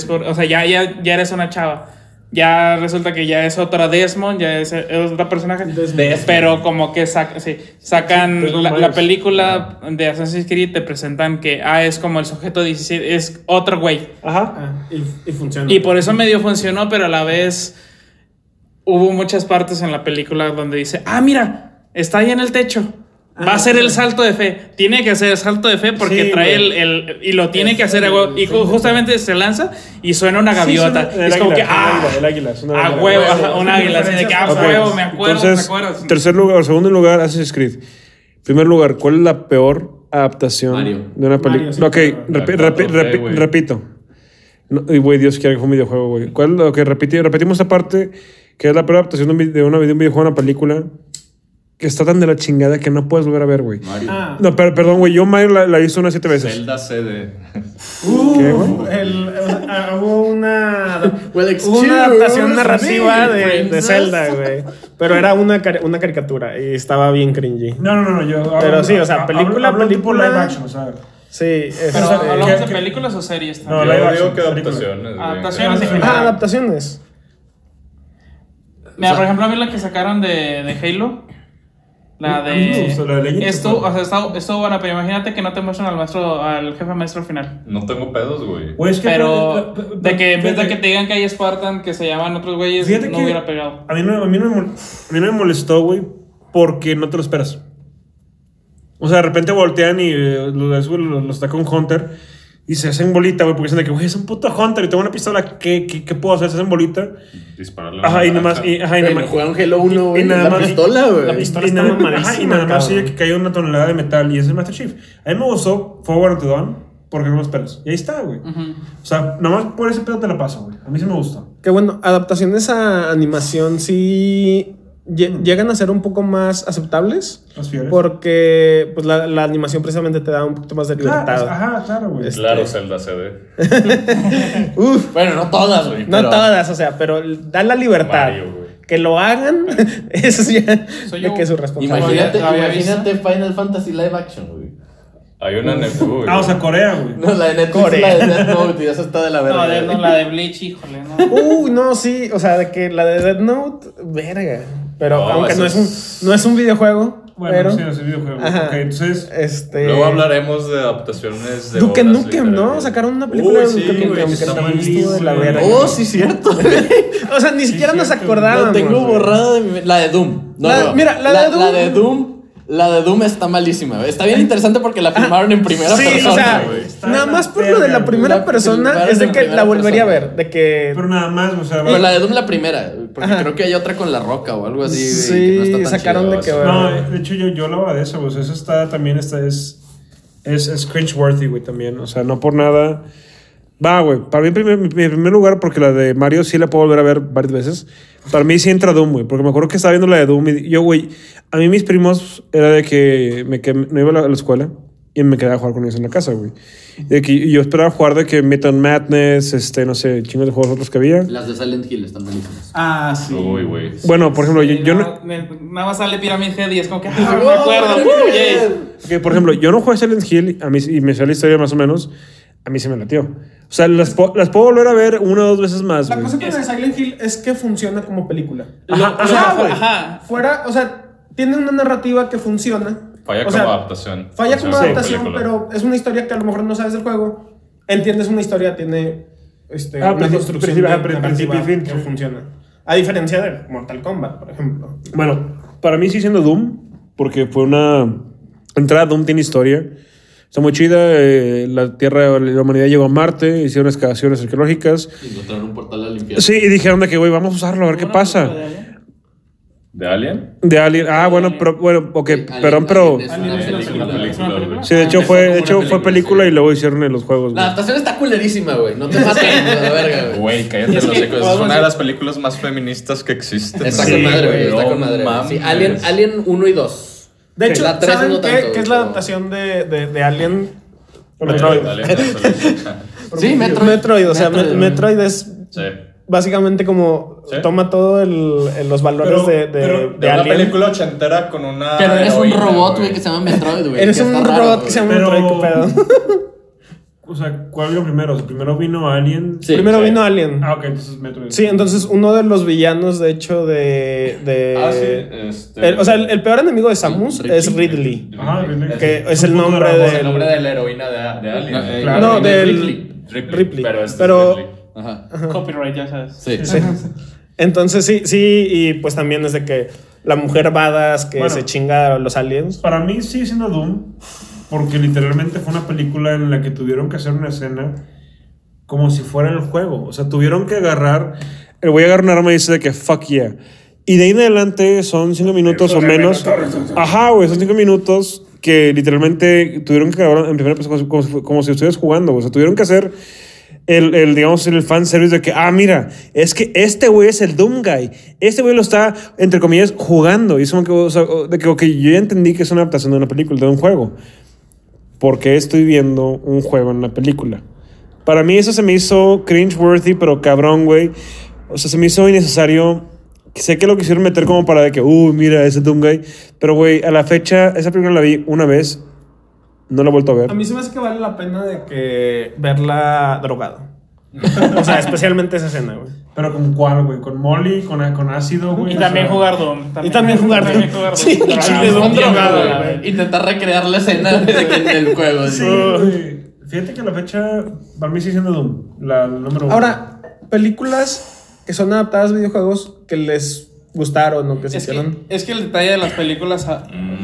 o sea, ya, ya, ya eres una chava. Ya resulta que ya es otra Desmond, ya es, es otro personaje. Desmond. Pero como que sac- sí, sacan la, película de Assassin's Creed, te presentan que ah, es como el sujeto 17, es otro güey. Ajá. Ah, y, y funciona. Y por eso medio funcionó, pero a la vez hubo muchas partes en la película donde dice, ah, mira, está ahí en el techo. Va a ser el salto de fe. Tiene que hacer el salto de fe porque Sí, trae el, el- Y lo tiene que hacer. a huevo. Y ju- justamente se lanza y suena una gaviota. Sí, suena- el es como águila, que, ah, el águila, el águila, es una a huevo, un águila. Así de que, ah, Ok, huevo, me acuerdo, Entonces, ¿te acuerdas? tercer lugar, segundo lugar, Assassin's Creed. Primer lugar, ¿cuál es la peor adaptación Mario. de una película? Sí, ok, repi- repi- 4G, repi- güey. repito. No, y güey, Dios quiere que fue un videojuego, güey. ¿Cuál lo que repiti- repetimos esta parte que es la peor adaptación de, un vi- de una, de un videojuego a una película que está tan de la chingada que no puedes volver a ver, güey? Mario. Ah. No, per- perdón, güey, yo Mario la, la he visto unas siete veces. Zelda CD. ¿Qué, Uh, el, ah, hubo una, Well, hubo una adaptación narrativa de, de. Zelda, güey. Pero era una, una caricatura y estaba bien cringy. No, no, no, yo. Pero sí, o sea, hablo- película, hablo tipo película. live action, o sea. Sí, es- Pero, O sea, ¿hablamos ¿qué- de qué- películas o series No, Yo también? digo action, que adaptaciones. Adaptaciones Ah. Ah, adaptaciones. Mira, por ejemplo, a mí la que sacaron de, de Halo. La A mí me de. gustó, la de Legends Esto, of o sea, estuvo, estuvo buena, pero imagínate que no te muestran al maestro, al jefe maestro al final. No tengo pedos, güey. Güey, es que- Pero pe- pe- de que en vez de que te digan que hay Spartan, que se llaman otros güeyes, no que hubiera pegado. A mí no, a mí no, me, mol- a mí no me molestó, güey, porque no te lo esperas. O sea, de repente voltean y eh, los, los, los ataca un Hunter y se hacen bolita, güey, porque dicen de que, güey, es un puto Hunter y tengo una pistola, ¿qué, qué, qué puedo hacer? Se hacen bolita. Dispararle. Ajá, y nada más, y, ajá, y nada Güey, más. jugaron Halo 1, y güey. nada La más- pistola, güey. La pistola y está nada, ajá, y nada más oye que cayó una tonelada de metal y es el Master Chief. A mí me gustó Forward Unto Dawn porque no lo esperas. Y ahí está, güey. O sea, nada más por ese pedo te la paso, güey. A mí sí me gustó. Que bueno, adaptaciones a animación sí llegan a ser un poco más aceptables. Porque pues, la, la animación precisamente te da un poquito más de Claro, libertad. ajá, claro, güey. Es- Claro, Zelda CD. <laughs> Uf, Bueno, no todas, güey. no pero- todas, o sea, pero da la libertad. Mario, que lo hagan, <laughs> eso ya Soy de yo. que es su responsabilidad. Imagínate, ¿Lo había imagínate Final Fantasy live action, güey. Hay una Netflix. Ah, o sea, Corea, güey. No, la de Netflix, Corea. la de Death Note, y eso está de la verga. No, de- güey. no, la de Bleach, híjole, no. Uy, no, sí, o sea, de que la de Dead Note, verga. Pero No, aunque no es, un, no es un videojuego, Bueno, pero, sí, es el videojuego. Ajá. Ok, entonces. este... Luego hablaremos de adaptaciones de Duke Nukem, ¿no? Sacaron una película Uy, de Duke Nukem que está también estuvo de la verga. Oh, sí, cierto. <laughs> O sea, ni siquiera nos acordábamos. La tengo borrada de mi... La de Doom. No, La- no. mira, la de Doom- La de Doom. La de Doom está malísima. Está bien interesante porque la filmaron en primera Sí, persona. o sea, güey. Nada más por lo de la primera La persona es de que la volvería a ver. De que. Pero nada más, o sea. Pero la de Doom la primera, porque Ajá. creo que hay otra con la roca o algo así. güey, Sí, que no está tan sacaron chido, de que. No, de hecho yo, yo hablaba de eso, pues eso está también está, es, es, es cringe-worthy, güey, también. O sea, no por nada. Va, güey. Para mí, en primer, mi primer lugar, porque la de Mario sí la puedo volver a ver varias veces. Para mí sí entra Doom, güey. Porque me acuerdo que estaba viendo la de Doom y yo, güey, a mí mis primos era de que me, que no iba a la, a la escuela y me quedaba a jugar con ellos en la casa, güey. De que y yo esperaba jugar de que Metal Madness, este, no sé, chingos de juegos otros que había. Las de Silent Hill están malísimas. Ah, sí. Uy, güey. Bueno, por ejemplo, yo, yo no... nada, me- nada más sale Pyramid Head y es como que ah, me acuerdo. uh, yay. Que, por ejemplo, yo no jugué Silent Hill a mí, y me sale la historia más o menos. A mí se me latió. O sea, las, po- las puedo volver a ver una o dos veces más. La güey. cosa con de Silent Hill es que funciona como película. Ajá, Lo- ajá, güey. ajá. Fuera, o sea, tiene una narrativa que funciona. Falla O como sea, adaptación. Falla como adaptación, película. pero es una historia que a lo mejor no sabes del juego. Entiendes una historia, tiene este, Ah, una construcción principio- de ajá, pri- narrativa principio y fin, que sí. funciona. A diferencia de Mortal Kombat, por ejemplo. Bueno, para mí sí siendo Doom, porque fue una entrada. Doom tiene historia. Está muy chida. eh, la Tierra, la humanidad llegó a Marte, hicieron excavaciones arqueológicas. Encontraron un portal al infierno. Sí, y dijeron de que, güey, vamos a usarlo, a ver qué pasa. De Alien. ¿De Alien? Ah, bueno, pero, bueno, ok, Alien- perdón, pero. Alien es Alien una es una película. película. ¿Es una película? Sí, de hecho fue, de hecho fue película, y luego hicieron en los juegos. La adaptación está culerísima, güey. No te mates a la verga, güey. Güey, cállate los hocicos. Es una de las películas más feministas que existen. Está Sí, con madre, güey. Está con madre. Sí. Alien, Alien 1 y 2. De hecho, ¿saben no qué, tanto, qué es la adaptación de, de, de Alien? Metroid. Sí, Metroid. Metroid, o sea, Metroid. Me- Metroid es Sí. Básicamente como Sí. toma todo el, el- los valores Pero- de, de, pero- de De una película ochentera con una. Pero eres un robot, güey, que se llama Metroid, güey. Eres un raro, robot que se llama Pero- Metroid, pedo. <laughs> O sea, ¿cuál vino primero? Primero vino Alien. Sí. Primero sí. vino Alien. Ah, ok, entonces Metroid. Sí, entonces uno de los villanos, de hecho, de. de Ah, sí. Este... el- o sea, el, el peor enemigo de Samus Ridley. es Ridley. Ajá, Ridley. Que es el un puto nombre de- el nombre de la heroína de, de Alien. No, eh, Claro. No, de del- Ripley. Ripley. Ripley. Pero este Pero- es Ripley. Ajá. Copyright, ya sabes. Sí. Sí. Entonces, sí, sí, y pues también es de que la mujer badass que Bueno. se chinga a los aliens. Para mí sigue siendo Doom, porque literalmente fue una película en la que tuvieron que hacer una escena como si fuera el juego. O sea, tuvieron que agarrar. El güey agarra un arma y dice de que fuck yeah. Y de ahí en adelante son cinco minutos o menos. Ajá, güey, son cinco minutos que literalmente tuvieron que grabar en primera persona como, como si estuvieras jugando. O sea, tuvieron que hacer el, el, digamos, el fan service de que, ah, mira, es que este güey es el Doom Guy. Este güey lo está, entre comillas, jugando. Y es como que, o sea, de que, ok, yo ya entendí que es una adaptación de una película, de un juego. ¿Por qué estoy viendo un juego en una película? Para mí eso se me hizo cringe-worthy, pero cabrón, güey. O sea, se me hizo innecesario. Sé que lo quisieron meter como para de que, uy, mira, ese Doom Guy. Pero, güey, a la fecha, esa película la vi una vez. No la he vuelto a ver. A mí se me hace que vale la pena de que verla drogado. o sea, especialmente esa escena, güey. Pero con cuál, güey? Con Molly, con, con ácido, güey. Y también sea, jugar Doom. Y también jugar también Doom. jugar Sí, chile, Drogado, güey. Intentar recrear la escena del juego. Sí, güey. Fíjate que a la fecha, para mí sigue siendo Doom. La, la número uno. Ahora, películas que son adaptadas a videojuegos que les gustaron o que se Es que, hicieron. es que el detalle de las películas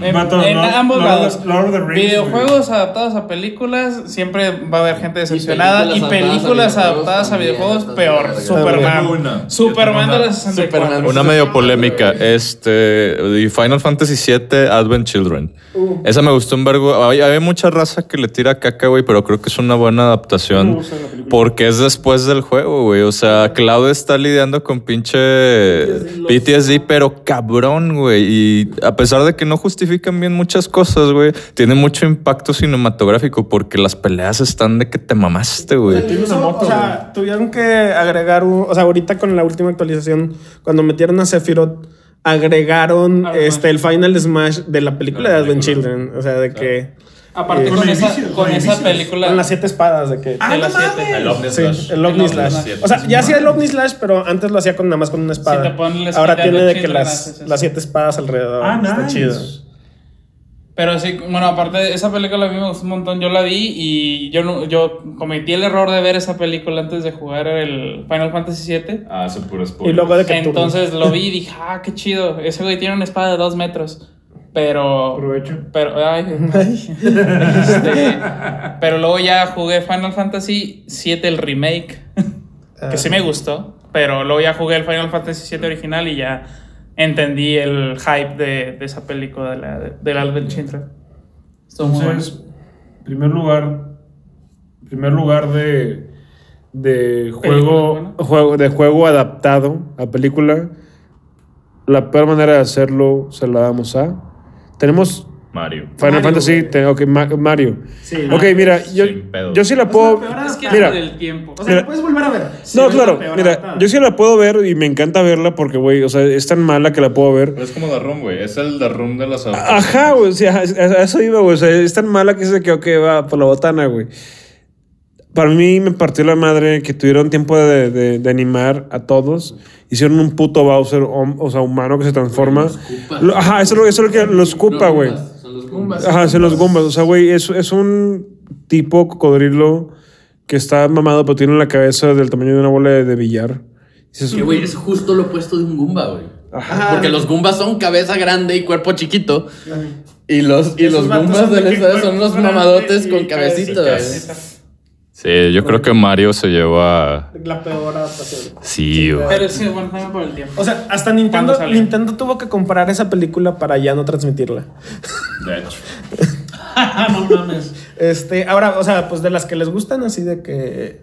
en, Vato, en Lord- ambos Lord- lados, Lord of the Rings, videojuegos adaptados a películas, siempre va a haber gente decepcionada y películas películas adaptadas a videojuegos peor. Superman. Una. Superman de Yo la tengo 64. Superman. Una medio polémica. Este. y Final Fantasy VII Advent Children. Esa me gustó un vergo. Hay, hay mucha raza que le tira caca, güey, pero creo que es una buena adaptación. Porque es después del juego, güey. O sea, Cloud está lidiando con pinche PTSD, pero cabrón, güey. Y a pesar de que no justifican bien muchas cosas, güey, tiene mucho impacto cinematográfico porque las peleas están de que te mamaste, güey. O sea, tuvieron que agregar un, o sea, ahorita con la última actualización, cuando metieron a Sephiroth, agregaron Ah, este el Final Smash de la película de Advent. Children, o sea, de que Aparte Eh, con, con esa, con con esa película con las siete espadas de que de las siete. El Omni Sí, Slash. el Omni Slash. O sea, ya hacía el Omni Slash, pero antes lo hacía con nada más con una espada. te ponen la Ahora tiene de de que las, las siete espadas alrededor. Ah, Está nice. chido. Pero sí, bueno, aparte de esa película a mí me gustó un montón. Yo la vi y yo no, yo cometí el error de ver esa película antes de jugar el Final Fantasy VII. Ah, eso puro Y spoiler. luego de que tú- Entonces lo vi y dije, ah, qué chido. Ese güey tiene una espada de dos metros. Pero. Aprovecho. Pero, ay, <laughs> Este, pero luego ya jugué Final Fantasy VII, el remake. que sí me gustó. Pero luego ya jugué el Final Fantasy VII original y ya entendí el hype de, de esa película de la, de, del muy bueno. Entonces, primer lugar, primer lugar de, de juego, juego, de juego adaptado a película. La peor manera de hacerlo se la damos a. Tenemos Mario. Final Mario, Fantasy, te- ok, Ma- Mario. Sí. Ok, mira, yo, yo sí la puedo. peor Es que mira, del tiempo. O sea, Mira. la puedes volver a ver. Sí, no, claro, mira, adaptada. yo sí la puedo ver y me encanta verla porque, güey, o sea, es tan mala que la puedo ver. Pero es como The Room, güey. Es el The Room de las Ajá, güey, o sea, a a eso iba, güey. O sea, es tan mala que se quedó que va por la botana, güey. Para mí me partió la madre que tuvieron tiempo de, de- de animar a todos. Hicieron un puto Bowser, hom- o sea, humano que se transforma. Lo- Ajá, eso es lo, eso es lo que los No, güey. Son los Goombas. Ajá, son los Goombas. O sea, güey, es, es un tipo cocodrilo que está mamado, pero tiene la cabeza del tamaño de una bola de, de billar. Dices, Que, güey, es justo lo opuesto de un Goomba, güey. Ajá. Porque los Goombas son cabeza grande y cuerpo chiquito. Y los, y los Goombas son de esa son unos grande mamadotes con cabecita. cabecita. Sí, yo creo que Mario se lleva. La peor adaptación. Sí, güey. Pero sí, bueno, también por el tiempo. O sea, hasta Nintendo. Nintendo tuvo que comprar esa película para ya no transmitirla. De hecho. <laughs> no mames. Este, ahora, o sea, pues de las que les gustan, así de que.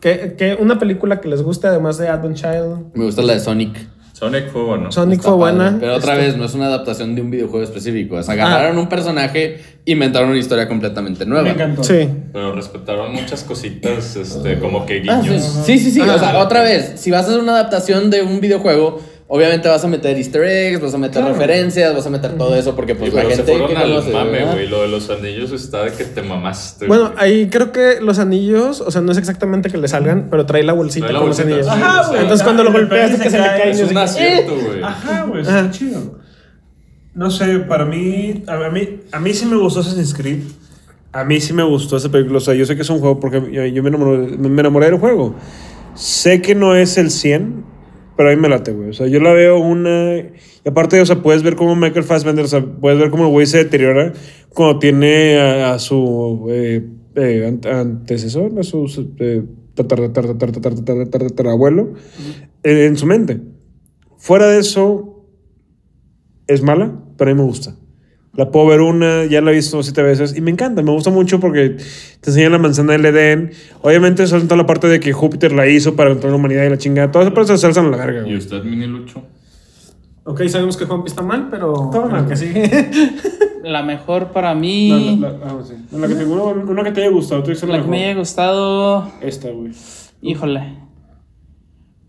que, que una película que les guste, además de Advent Child. Me gusta la de Sonic. Sonic fue bueno. Sonic Está fue padre. buena. Pero otra Este, vez, no es una adaptación de un videojuego específico. O sea, agarraron un personaje, inventaron una historia completamente nueva. me encantó. Sí. Pero respetaron muchas cositas, este, como que Ah, sí. guiños. sí, sí, sí. O Ah. sea, otra vez, si vas a hacer una adaptación de un videojuego, obviamente vas a meter easter eggs, vas a meter referencias, vas a meter todo eso porque pues Sí, la pero se gente fueron que al conoce, mame, güey. Lo de los anillos está de que te mamaste. Bueno, güey. ahí creo que los anillos, o sea, no es exactamente que le salgan, pero trae la bolsita Trae la con los bolsita, anillos. sí, Ajá, güey. Entonces cuando lo golpeas es que se le cae. es un no sé qué. acierto, güey. Ajá, güey, está chido. No sé, para mí, a mí, a mí sí me gustó Assassin's Creed. A mí sí me gustó esa película. O sea, yo sé que es un juego porque yo, yo me, enamoré, me enamoré del juego. Sé que no es el 100, pero a mí me late, güey. O sea, yo la veo una... Y aparte, o sea, puedes ver cómo Michael Fassbender, o sea, puedes ver cómo el güey se deteriora cuando tiene a, a su eh, eh, ante- antecesor, a su su, eh, tatar- tatar- tatarabuelo en, en su mente. Fuera de eso, es mala, pero a mí me gusta. La puedo ver una, ya la he visto siete veces y me encanta, me gusta mucho porque te enseñan la manzana del Edén. Obviamente, eso es toda la parte de que Júpiter la hizo para controlar la humanidad y la chingada. Todo eso pero se salsan a la verga, ¿Y usted, Mini Lucho? Ok, sabemos que Juanpi está mal, pero. Todo mal. que sí. <laughs> La mejor para mí. la, la- ah, sí. La que te, una, una que te haya gustado, tú la La que me haya gustado. Esta, güey. Híjole.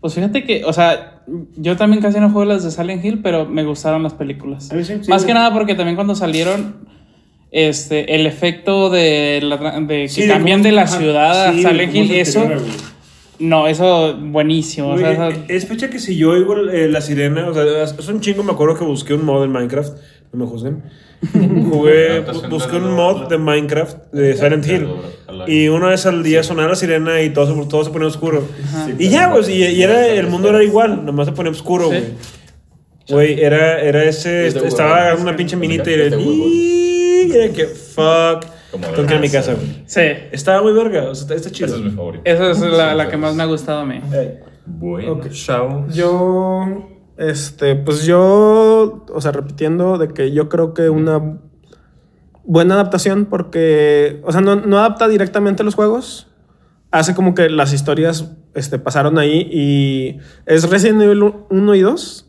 Pues fíjate que, o sea, yo también casi no juego las de Silent Hill, pero me gustaron las películas. Sí, sí, Más que nada porque también cuando salieron, este, el efecto de, la de que de cambian de la ciudad a Silent Hill, eso, no, eso buenísimo. o sea, Güey, esa- Es fecha que si yo oigo eh, la sirena, o sea, es un chingo, me acuerdo que busqué un mod en Minecraft, no me juzguen. <laughs> Jugué, busqué un mod de Minecraft de Silent Hill. Y una vez al día sonaba la sirena y todo se, todo se ponía oscuro. Y ya, pues, y, y era, el mundo era igual, nomás se ponía oscuro, Sí. güey. Güey, era, era ese, estaba una pinche minita y era, y era que fuck. Como Tengo que ir a mi casa, güey. sí, Estaba muy verga, o sea, está, chido. Esa es mi favorita. esa es la, la que más me ha gustado a mí. Bueno. Ok. Chao. Yo. Este, pues yo. O sea, repitiendo de que yo creo que una buena adaptación, porque. O sea, no, no adapta directamente los juegos. Hace como que las historias este, pasaron ahí y. Es Resident Evil 1 y 2.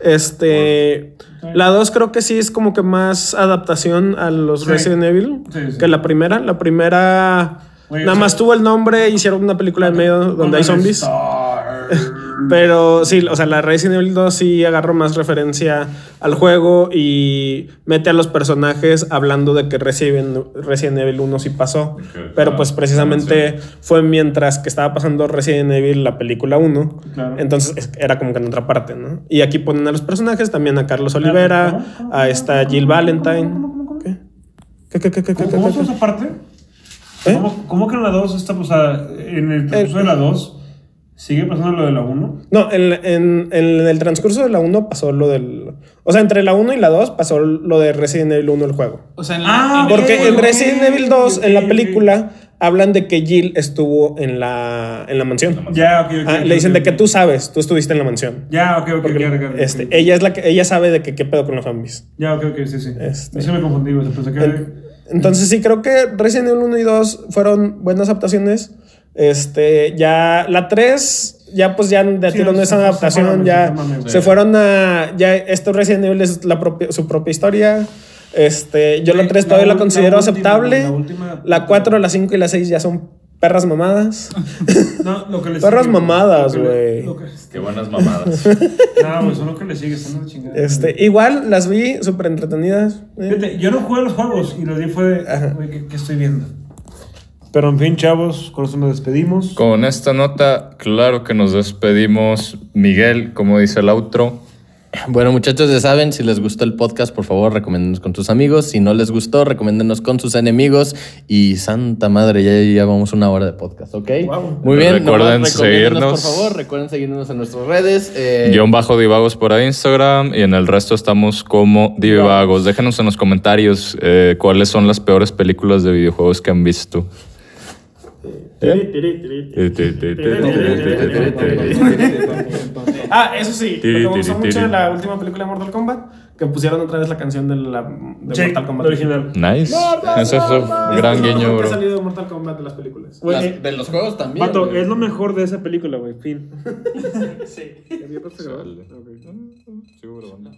Este. La 2 creo que sí es como que más adaptación a los Sí. Resident Evil Sí, que la primera. La primera. Nada más tuvo el nombre, hicieron una película de medio donde hay zombies. <laughs> Pero sí, o sea, la Resident Evil 2 sí agarró más referencia al juego y mete a los personajes hablando de que Resident, Resident Evil 1 sí pasó. Pero pues precisamente fue mientras que estaba pasando Resident Evil la película 1. Claro. Entonces es- era como que en otra parte, ¿no? Y aquí ponen a los personajes, también a Carlos Olivera, a esta Jill Valentine. ¿Qué, qué, qué, qué, qué, ¿Cómo qué, es esa parte? ¿Eh? ¿Cómo, cómo que en la 2 está, o sea, en el transcurso de la 2 sigue pasando lo de la 1? No, en, en- en el transcurso de la 1 pasó lo del... O sea, entre la 1 y la 2 pasó lo de Resident Evil 1 el juego. O sea, en Ah, en el Porque en Resident Evil 2, en ok, la ok. película, hablan de que Jill estuvo en la, en la mansión. Ya, ok, ok. Ah, ok, le dicen ok, de que ok. tú sabes, tú estuviste en la mansión. Ya, ok, ok, claro, claro, Este, ok. ella es la que ella sabe de que qué pedo con los zombies. Ya, ok, ok, sí, sí. Este- Sí me confundí. Pensé que... En- Entonces sí creo que Resident Evil 1 y 2 fueron buenas adaptaciones. Este, ya la 3 ya pues ya de Sí, tiro no es se adaptación, ya se fueron, a ya esto Resident Evil es la propia, su propia historia. Este, yo la Güey, 3 la todavía la, la considero última, aceptable. la última- La 4, la 5 y la 6 ya son perras mamadas. <laughs> No, lo que le Perras sigue, mamadas, güey. Qué buenas mamadas. <laughs> No, güey, son lo que le sigue, son una chingada. Este, igual las vi súper entretenidas. eh. Fíjate, yo no jugué a los juegos y los vi fue de, güey, ¿qué, qué estoy viendo? Pero en fin, chavos, con esto nos despedimos. Con esta nota, claro que nos despedimos. Miguel, como dice el outro. Bueno, muchachos, ya saben, si les gustó el podcast, por favor, recomiéndenos con sus amigos. Si no les gustó, recomiéndenos con sus enemigos. Y santa madre, ya llevamos una hora de podcast, ¿ok? Muy bien. Recuerden seguirnos. Por favor, recuerden seguirnos en nuestras redes. eh, Guión bajo divagos por Instagram y en el resto estamos como divagos. Déjenos en los comentarios eh, cuáles son las peores películas de videojuegos que han visto. <laughs> Ah, eso sí. Lo que me gustó mucho de la última película de Mortal Kombat, que pusieron otra vez la canción de, la, de Sí, Mortal Kombat. original. Nice. Ese es un gran guiño, que ha bro. salido de Mortal Kombat de las películas. Las- eh, de los juegos también. Güey. es lo mejor de esa película, güey. Fin. <laughs> Sigo grabando.